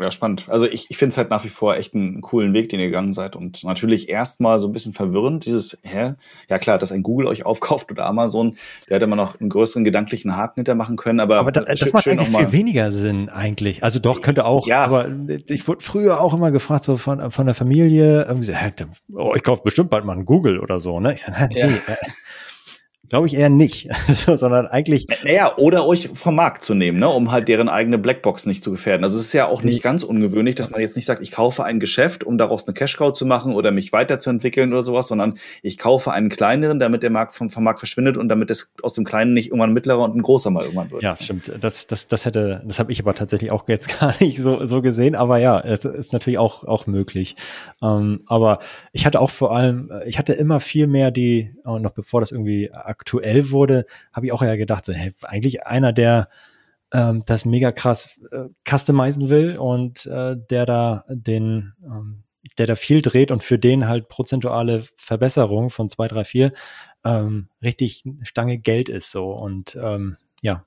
Ja, spannend. Also ich, ich finde es halt nach wie vor echt einen coolen Weg, den ihr gegangen seid. Und natürlich erstmal so ein bisschen verwirrend, dieses, hä? Ja klar, dass ein Google euch aufkauft oder Amazon, der hätte man noch einen größeren gedanklichen Haken hintermachen können. Aber, aber das, das macht eigentlich viel weniger Sinn eigentlich. Also doch, könnte auch. Ja. Aber ich wurde früher auch immer gefragt, so von, von der Familie, irgendwie so, hä, oh, ich kaufe bestimmt bald mal einen Google oder so. Ne? Ich sage, <laughs> nee, ja. Äh, Glaube ich eher nicht, <laughs> sondern eigentlich. Naja, oder euch vom Markt zu nehmen, ne, um halt deren eigene Blackbox nicht zu gefährden. Also es ist ja auch nicht ganz ungewöhnlich, dass man jetzt nicht sagt, ich kaufe ein Geschäft, um daraus eine Cash-Cow zu machen oder mich weiterzuentwickeln oder sowas, sondern ich kaufe einen kleineren, damit der Markt vom, vom Markt verschwindet und damit es aus dem Kleinen nicht irgendwann ein mittlerer und ein großer mal irgendwann wird. Ja, stimmt. Das, das, das hätte, das habe ich aber tatsächlich auch jetzt <laughs> gar nicht so, so gesehen. Aber ja, es ist natürlich auch, auch möglich. Ähm, aber ich hatte auch vor allem, ich hatte immer viel mehr die, noch bevor das irgendwie aktuell wurde, habe ich auch ja gedacht, so, hey, eigentlich einer, der ähm, das mega krass äh, customizen will und äh, der da den, ähm, der da viel dreht und für den halt prozentuale Verbesserung von zwei, drei, vier ähm, richtig Stange Geld ist so. Und ähm, ja,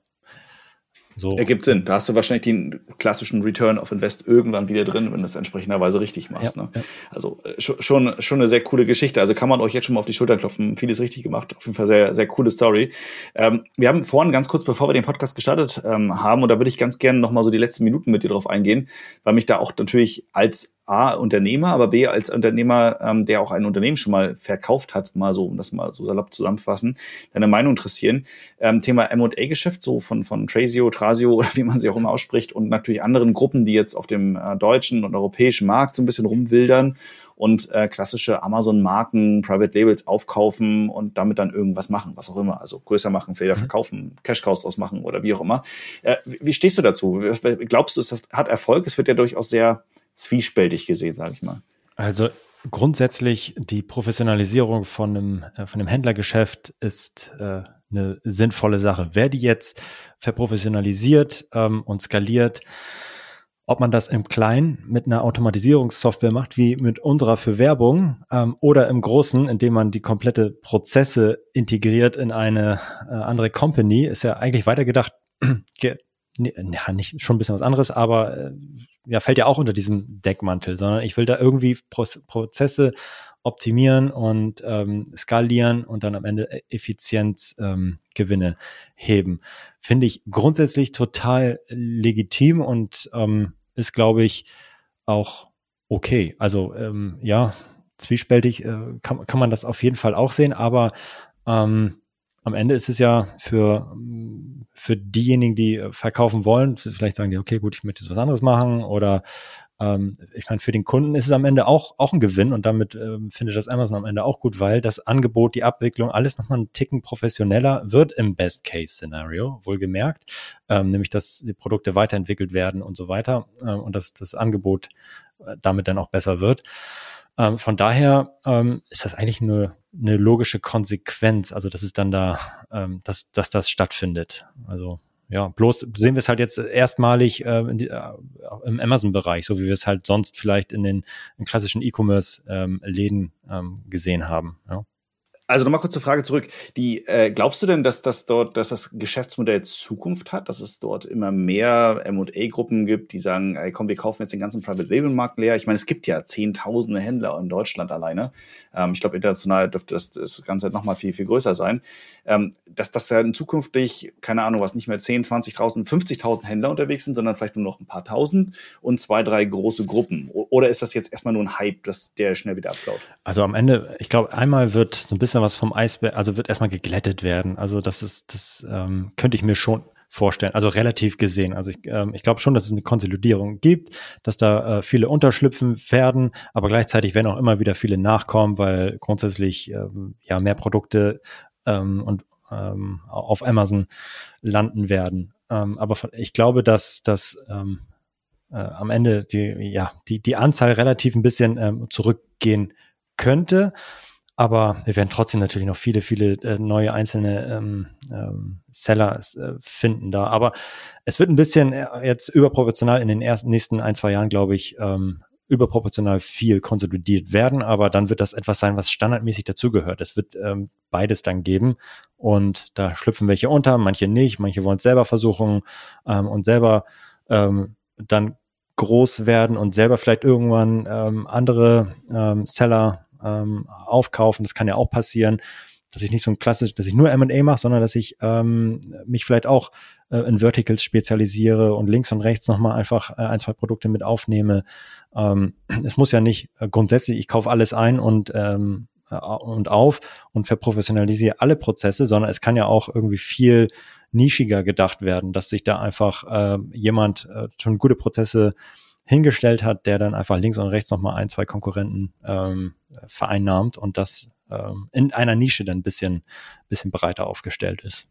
so. Ergibt Sinn. Da hast du wahrscheinlich den klassischen Return of Invest irgendwann wieder drin, wenn du es entsprechenderweise richtig machst. Ja, ne? ja. Also äh, schon, schon eine sehr coole Geschichte. Also kann man euch jetzt schon mal auf die Schulter klopfen. Vieles richtig gemacht. Auf jeden Fall sehr, sehr coole Story. Ähm, wir haben vorhin ganz kurz, bevor wir den Podcast gestartet ähm, haben, und da würde ich ganz gerne noch mal so die letzten Minuten mit dir drauf eingehen, weil mich da auch natürlich als A, Unternehmer, aber B, als Unternehmer, ähm, der auch ein Unternehmen schon mal verkauft hat, mal so, um das mal so salopp zusammenfassen, deine Meinung interessieren. Ähm, Thema M&A-Geschäft, so von, von Trazio, Trasio <laughs> oder wie man sie auch immer ausspricht und natürlich anderen Gruppen, die jetzt auf dem äh, deutschen und europäischen Markt so ein bisschen rumwildern und äh, klassische Amazon-Marken, Private Labels aufkaufen und damit dann irgendwas machen, was auch immer. Also größer machen, Fehler mhm. verkaufen, Cash-Cows ausmachen oder wie auch immer. Äh, wie stehst du dazu? Glaubst du, es hat Erfolg? Es wird ja durchaus sehr zwiespältig gesehen, sage ich mal. Also grundsätzlich die Professionalisierung von einem, äh, von einem Händlergeschäft ist äh, eine sinnvolle Sache. Wer die jetzt verprofessionalisiert ähm, und skaliert, ob man das im Kleinen mit einer Automatisierungssoftware macht, wie mit unserer für Werbung, ähm, oder im Großen, indem man die komplette Prozesse integriert in eine äh, andere Company, ist ja eigentlich weitergedacht, <clears throat> ja, nicht schon ein bisschen was anderes, aber äh, ja, fällt ja auch unter diesem Deckmantel, sondern ich will da irgendwie Pro Prozesse optimieren und ähm, skalieren und dann am Ende Effizienzgewinne ähm, heben. Finde ich grundsätzlich total legitim und ähm, ist, glaube ich, auch okay. Also ähm, ja, zwiespältig äh, kann, kann man das auf jeden Fall auch sehen, aber ähm, am Ende ist es ja für, für diejenigen, die verkaufen wollen, vielleicht sagen die, okay, gut, ich möchte jetzt was anderes machen oder ähm, ich meine, für den Kunden ist es am Ende auch, auch ein Gewinn und damit ähm, findet das Amazon am Ende auch gut, weil das Angebot, die Abwicklung, alles nochmal einen Ticken professioneller wird im Best-Case-Szenario, wohlgemerkt, ähm, nämlich dass die Produkte weiterentwickelt werden und so weiter äh, und dass das Angebot äh, damit dann auch besser wird. Ähm, von daher ähm, ist das eigentlich nur eine logische Konsequenz, also dass es dann da, ähm, dass, dass das stattfindet. Also ja, bloß sehen wir es halt jetzt erstmalig äh, die, äh, im Amazon-Bereich, so wie wir es halt sonst vielleicht in den in klassischen E-Commerce-Läden ähm, ähm, gesehen haben. Ja. Also nochmal kurz zur Frage zurück. Die, äh, glaubst du denn, dass das dort, dass das Geschäftsmodell Zukunft hat, dass es dort immer mehr M&A-Gruppen gibt, die sagen, ey, komm, wir kaufen jetzt den ganzen Private Label Markt leer. Ich meine, es gibt ja zehntausende Händler in Deutschland alleine. Ähm, ich glaube, international dürfte das, das Ganze noch mal viel, viel größer sein. Ähm, dass das ja in zukünftig, keine Ahnung, was nicht mehr 10, 20.000, 50.000 Händler unterwegs sind, sondern vielleicht nur noch ein paar tausend und zwei, drei große Gruppen. Oder ist das jetzt erstmal nur ein Hype, dass der schnell wieder abflaut? Also am Ende, ich glaube, einmal wird so ein bisschen was vom Eisberg, also wird erstmal geglättet werden. Also das ist, das ähm, könnte ich mir schon vorstellen, also relativ gesehen. Also ich, ähm, ich glaube schon, dass es eine Konsolidierung gibt, dass da äh, viele unterschlüpfen werden, aber gleichzeitig werden auch immer wieder viele nachkommen, weil grundsätzlich ähm, ja mehr Produkte ähm, und ähm, auf Amazon landen werden. Ähm, aber von, ich glaube, dass dass ähm, äh, am Ende die ja die die Anzahl relativ ein bisschen ähm, zurückgehen könnte. Aber wir werden trotzdem natürlich noch viele, viele äh, neue einzelne ähm, ähm, Seller äh, finden da. Aber es wird ein bisschen äh, jetzt überproportional in den ersten nächsten ein, zwei Jahren, glaube ich, ähm, überproportional viel konsolidiert werden. Aber dann wird das etwas sein, was standardmäßig dazugehört. Es wird ähm, beides dann geben. Und da schlüpfen welche unter, manche nicht, manche wollen es selber versuchen ähm, und selber ähm, dann groß werden und selber vielleicht irgendwann ähm, andere ähm, Seller ähm, aufkaufen. Das kann ja auch passieren, dass ich nicht so ein klassisch, dass ich nur M&A mache, sondern dass ich ähm, mich vielleicht auch äh, in Verticals spezialisiere und links und rechts nochmal einfach äh, ein, zwei Produkte mit aufnehme. Ähm, es muss ja nicht äh, grundsätzlich, ich kaufe alles ein und ähm, äh, und auf und verprofessionalisiere alle Prozesse, sondern es kann ja auch irgendwie viel nischiger gedacht werden, dass sich da einfach äh, jemand äh, schon gute Prozesse hingestellt hat, der dann einfach links und rechts nochmal ein, zwei Konkurrenten ähm, vereinnahmt und das ähm, in einer Nische dann ein bisschen, bisschen breiter aufgestellt ist.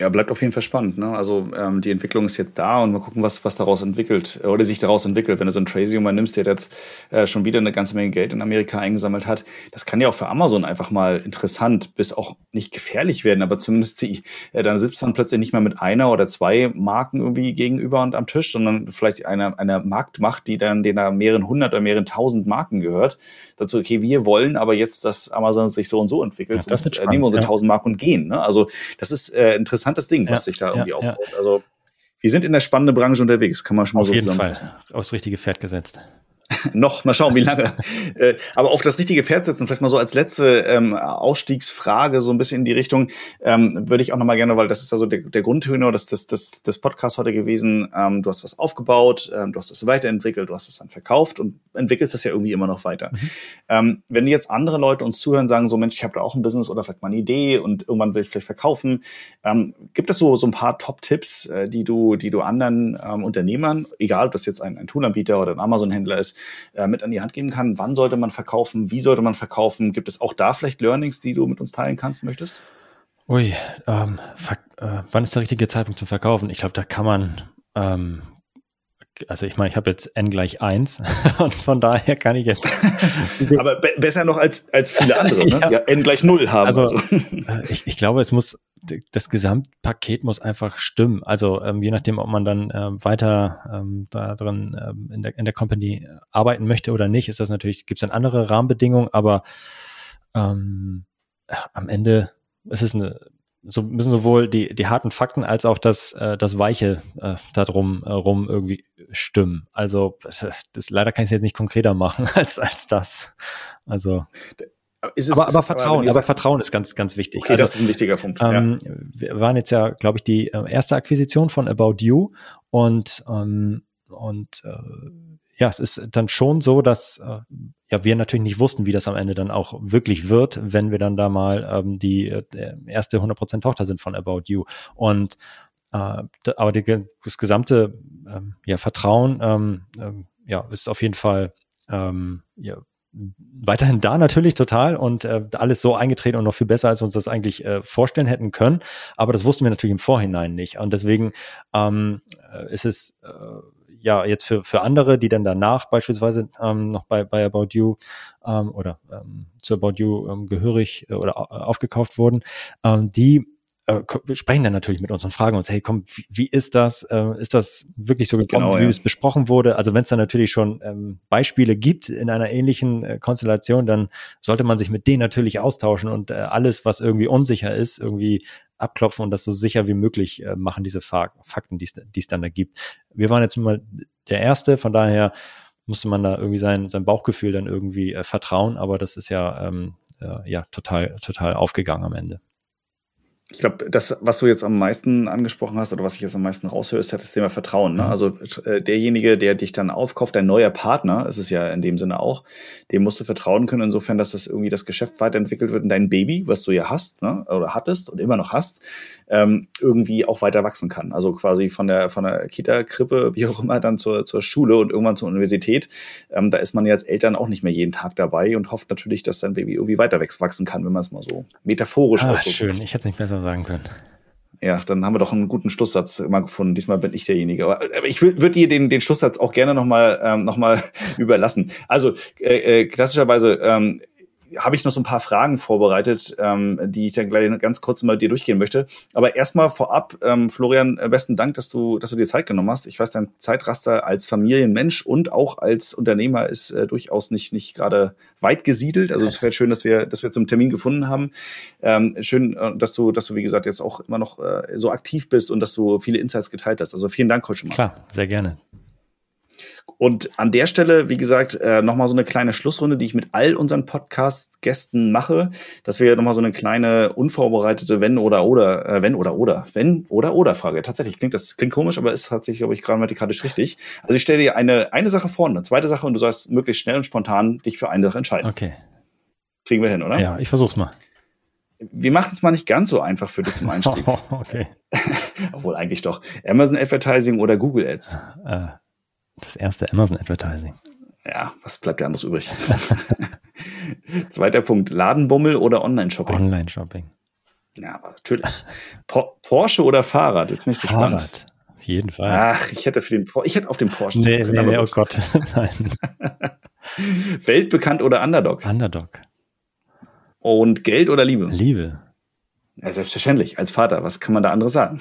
Ja, bleibt auf jeden Fall spannend. Ne? Also ähm, die Entwicklung ist jetzt da und mal gucken, was, was daraus entwickelt oder sich daraus entwickelt. Wenn du so einen Tracy mal nimmst, der jetzt äh, schon wieder eine ganze Menge Geld in Amerika eingesammelt hat, das kann ja auch für Amazon einfach mal interessant, bis auch nicht gefährlich werden, aber zumindest die, äh, dann sitzt man plötzlich nicht mehr mit einer oder zwei Marken irgendwie gegenüber und am Tisch, sondern vielleicht einer einer Marktmacht, die dann den da mehreren hundert oder mehreren tausend Marken gehört. Dazu, okay, wir wollen aber jetzt, dass Amazon sich so und so entwickelt, ja, das sonst, äh, nehmen wir unsere tausend ja. Marken und gehen. Ne? Also das ist äh, interessant interessantes Ding, was sich da irgendwie aufbaut. Also wir sind in der spannenden Branche unterwegs, kann man schon mal Auf so jeden Fall aufs richtige Pferd gesetzt. <laughs> noch, mal schauen, wie lange. äh, aber auf das richtige Pferd setzen, vielleicht mal so als letzte ähm, Ausstiegsfrage, so ein bisschen in die Richtung, ähm, würde ich auch noch mal gerne, weil das ist also der, der Grundtenor des, des, des, des Podcasts heute gewesen. Ähm, du hast was aufgebaut, ähm, du hast es weiterentwickelt, du hast es dann verkauft und entwickelst das ja irgendwie immer noch weiter. Mhm. Ähm, wenn jetzt andere Leute uns zuhören, sagen so, Mensch, ich habe da auch ein Business oder vielleicht mal eine Idee und irgendwann will ich vielleicht verkaufen, ähm, gibt es so, so ein paar Top-Tipps, äh, die du, die du anderen ähm, Unternehmern, egal ob das jetzt ein, ein Toolanbieter oder ein Amazon-Händler ist, äh, mit an die Hand geben kann. Wann sollte man verkaufen? Wie sollte man verkaufen? Gibt es auch da vielleicht Learnings, die du mit uns teilen kannst, möchtest? Ui, ähm, äh, wann ist der richtige Zeitpunkt zum Verkaufen? Ich glaube, da kann man, ähm, also ich meine, ich habe jetzt n gleich 1 <laughs> und von daher kann ich jetzt. <laughs> Aber be besser noch als, als viele andere, ne? <laughs> ja. ja n gleich 0 haben. Also, also. Ich, ich glaube, es muss, das Gesamtpaket muss einfach stimmen. Also ähm, je nachdem, ob man dann ähm, weiter ähm, da drin ähm, in, der, in der Company arbeiten möchte oder nicht, ist das natürlich, gibt es dann andere Rahmenbedingungen, aber ähm, am Ende ist es eine so müssen sowohl die, die harten Fakten als auch das, äh, das Weiche äh, darum äh, rum irgendwie stimmen. Also das, leider kann ich es jetzt nicht konkreter machen <laughs> als, als das. Also es, aber, aber Vertrauen, aber, aber Vertrauen ist ganz, ganz wichtig. Okay, also, das ist ein wichtiger Punkt. Ähm, ja. Wir waren jetzt ja, glaube ich, die äh, erste Akquisition von About You und ähm, und äh, ja, es ist dann schon so, dass äh, ja wir natürlich nicht wussten, wie das am Ende dann auch wirklich wird, wenn wir dann da mal ähm, die äh, erste 100% Tochter sind von About You. Und äh, aber die, das gesamte ähm, ja, Vertrauen ähm, ähm, ja, ist auf jeden Fall ähm, ja, weiterhin da natürlich total und äh, alles so eingetreten und noch viel besser, als wir uns das eigentlich äh, vorstellen hätten können. Aber das wussten wir natürlich im Vorhinein nicht. Und deswegen ähm, äh, ist es äh, ja jetzt für, für andere, die dann danach beispielsweise ähm, noch bei, bei About You ähm, oder ähm, zu About You ähm, gehörig äh, oder aufgekauft wurden, ähm, die äh, sprechen dann natürlich mit uns und fragen uns, hey, komm, wie, wie ist das? Äh, ist das wirklich so gekommen, genau, wie ja. es besprochen wurde? Also wenn es dann natürlich schon ähm, Beispiele gibt in einer ähnlichen äh, Konstellation, dann sollte man sich mit denen natürlich austauschen und äh, alles, was irgendwie unsicher ist, irgendwie abklopfen und das so sicher wie möglich äh, machen, diese Fakten, die es dann da gibt. Wir waren jetzt mal der Erste, von daher musste man da irgendwie sein, sein Bauchgefühl dann irgendwie äh, vertrauen, aber das ist ja, ähm, äh, ja total, total aufgegangen am Ende ich glaube, das, was du jetzt am meisten angesprochen hast oder was ich jetzt am meisten raushöre, ist ja das Thema Vertrauen. Ne? Mhm. Also äh, derjenige, der dich dann aufkauft, dein neuer Partner, ist es ja in dem Sinne auch, dem musst du vertrauen können, insofern, dass das irgendwie das Geschäft weiterentwickelt wird und dein Baby, was du ja hast ne? oder hattest und immer noch hast, ähm, irgendwie auch weiter wachsen kann. Also quasi von der von der Kita, Krippe, wie auch immer, dann zur, zur Schule und irgendwann zur Universität. Ähm, da ist man ja als Eltern auch nicht mehr jeden Tag dabei und hofft natürlich, dass dein Baby irgendwie weiter wachsen kann, wenn man es mal so metaphorisch ah, ausdrückt. Schön, ich hätte es nicht besser sagen können. Ja, dann haben wir doch einen guten Schlusssatz mal gefunden. Diesmal bin ich derjenige. Aber, aber ich würde dir den, den Schlusssatz auch gerne nochmal ähm, noch <laughs> überlassen. Also äh, äh, klassischerweise ähm, habe ich noch so ein paar Fragen vorbereitet, ähm, die ich dann gleich ganz kurz mal dir durchgehen möchte. Aber erstmal vorab, ähm, Florian, äh, besten Dank, dass du, dass du dir Zeit genommen hast. Ich weiß, dein Zeitraster als Familienmensch und auch als Unternehmer ist äh, durchaus nicht, nicht gerade weit gesiedelt. Also es wäre schön, dass wir, dass wir zum Termin gefunden haben. Ähm, schön, äh, dass du, dass du, wie gesagt, jetzt auch immer noch äh, so aktiv bist und dass du viele Insights geteilt hast. Also vielen Dank heute schon mal. Klar, sehr gerne. Und an der Stelle, wie gesagt, äh, nochmal so eine kleine Schlussrunde, die ich mit all unseren Podcast-Gästen mache, dass wir nochmal so eine kleine unvorbereitete Wenn oder oder, äh, Wenn oder oder, Wenn oder oder Frage. Tatsächlich klingt das klingt komisch, aber ist tatsächlich, glaube ich, grammatikalisch richtig. Also ich stelle dir eine, eine Sache vor, eine zweite Sache und du sollst möglichst schnell und spontan dich für eine Sache entscheiden. Okay. Kriegen wir hin, oder? Ja, ich versuch's mal. Wir machen es mal nicht ganz so einfach für dich zum Einstieg. <laughs> okay. <laughs> Obwohl eigentlich doch. Amazon Advertising oder Google Ads? Äh. Das erste Amazon Advertising. Ja, was bleibt dir anderes übrig? <laughs> Zweiter Punkt, Ladenbummel oder Online-Shopping? Online-Shopping. Ja, aber natürlich. Po Porsche oder Fahrrad? Jetzt bin ich gespannt. Fahrrad, auf jeden Fall. Ach, ich hätte für den ich hätte auf den Porsche. Nee, nee, nee oh Gott, <laughs> nein. <laughs> Weltbekannt oder Underdog? Underdog. Und Geld oder Liebe? Liebe. Ja, selbstverständlich, als Vater. Was kann man da anderes sagen?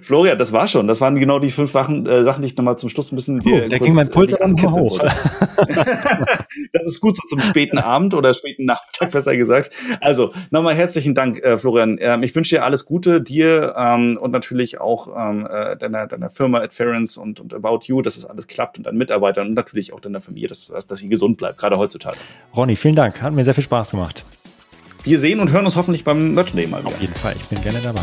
Florian, das war schon. Das waren genau die fünf Sachen, äh, Sachen die ich nochmal zum Schluss ein bisschen oh, dir. Da ging mein Puls dann mal hoch. <laughs> das ist gut so zum späten Abend oder späten Nachmittag, besser gesagt. Also, nochmal herzlichen Dank, äh, Florian. Ähm, ich wünsche dir alles Gute, dir ähm, und natürlich auch ähm, äh, deiner, deiner Firma Adference und, und About You, dass es alles klappt und deinen Mitarbeitern und natürlich auch deiner Familie, dass, dass, dass sie gesund bleibt, gerade heutzutage. Ronny, vielen Dank. Hat mir sehr viel Spaß gemacht. Wir sehen und hören uns hoffentlich beim Merch Day mal wieder. Auf jeden Fall, ich bin gerne dabei.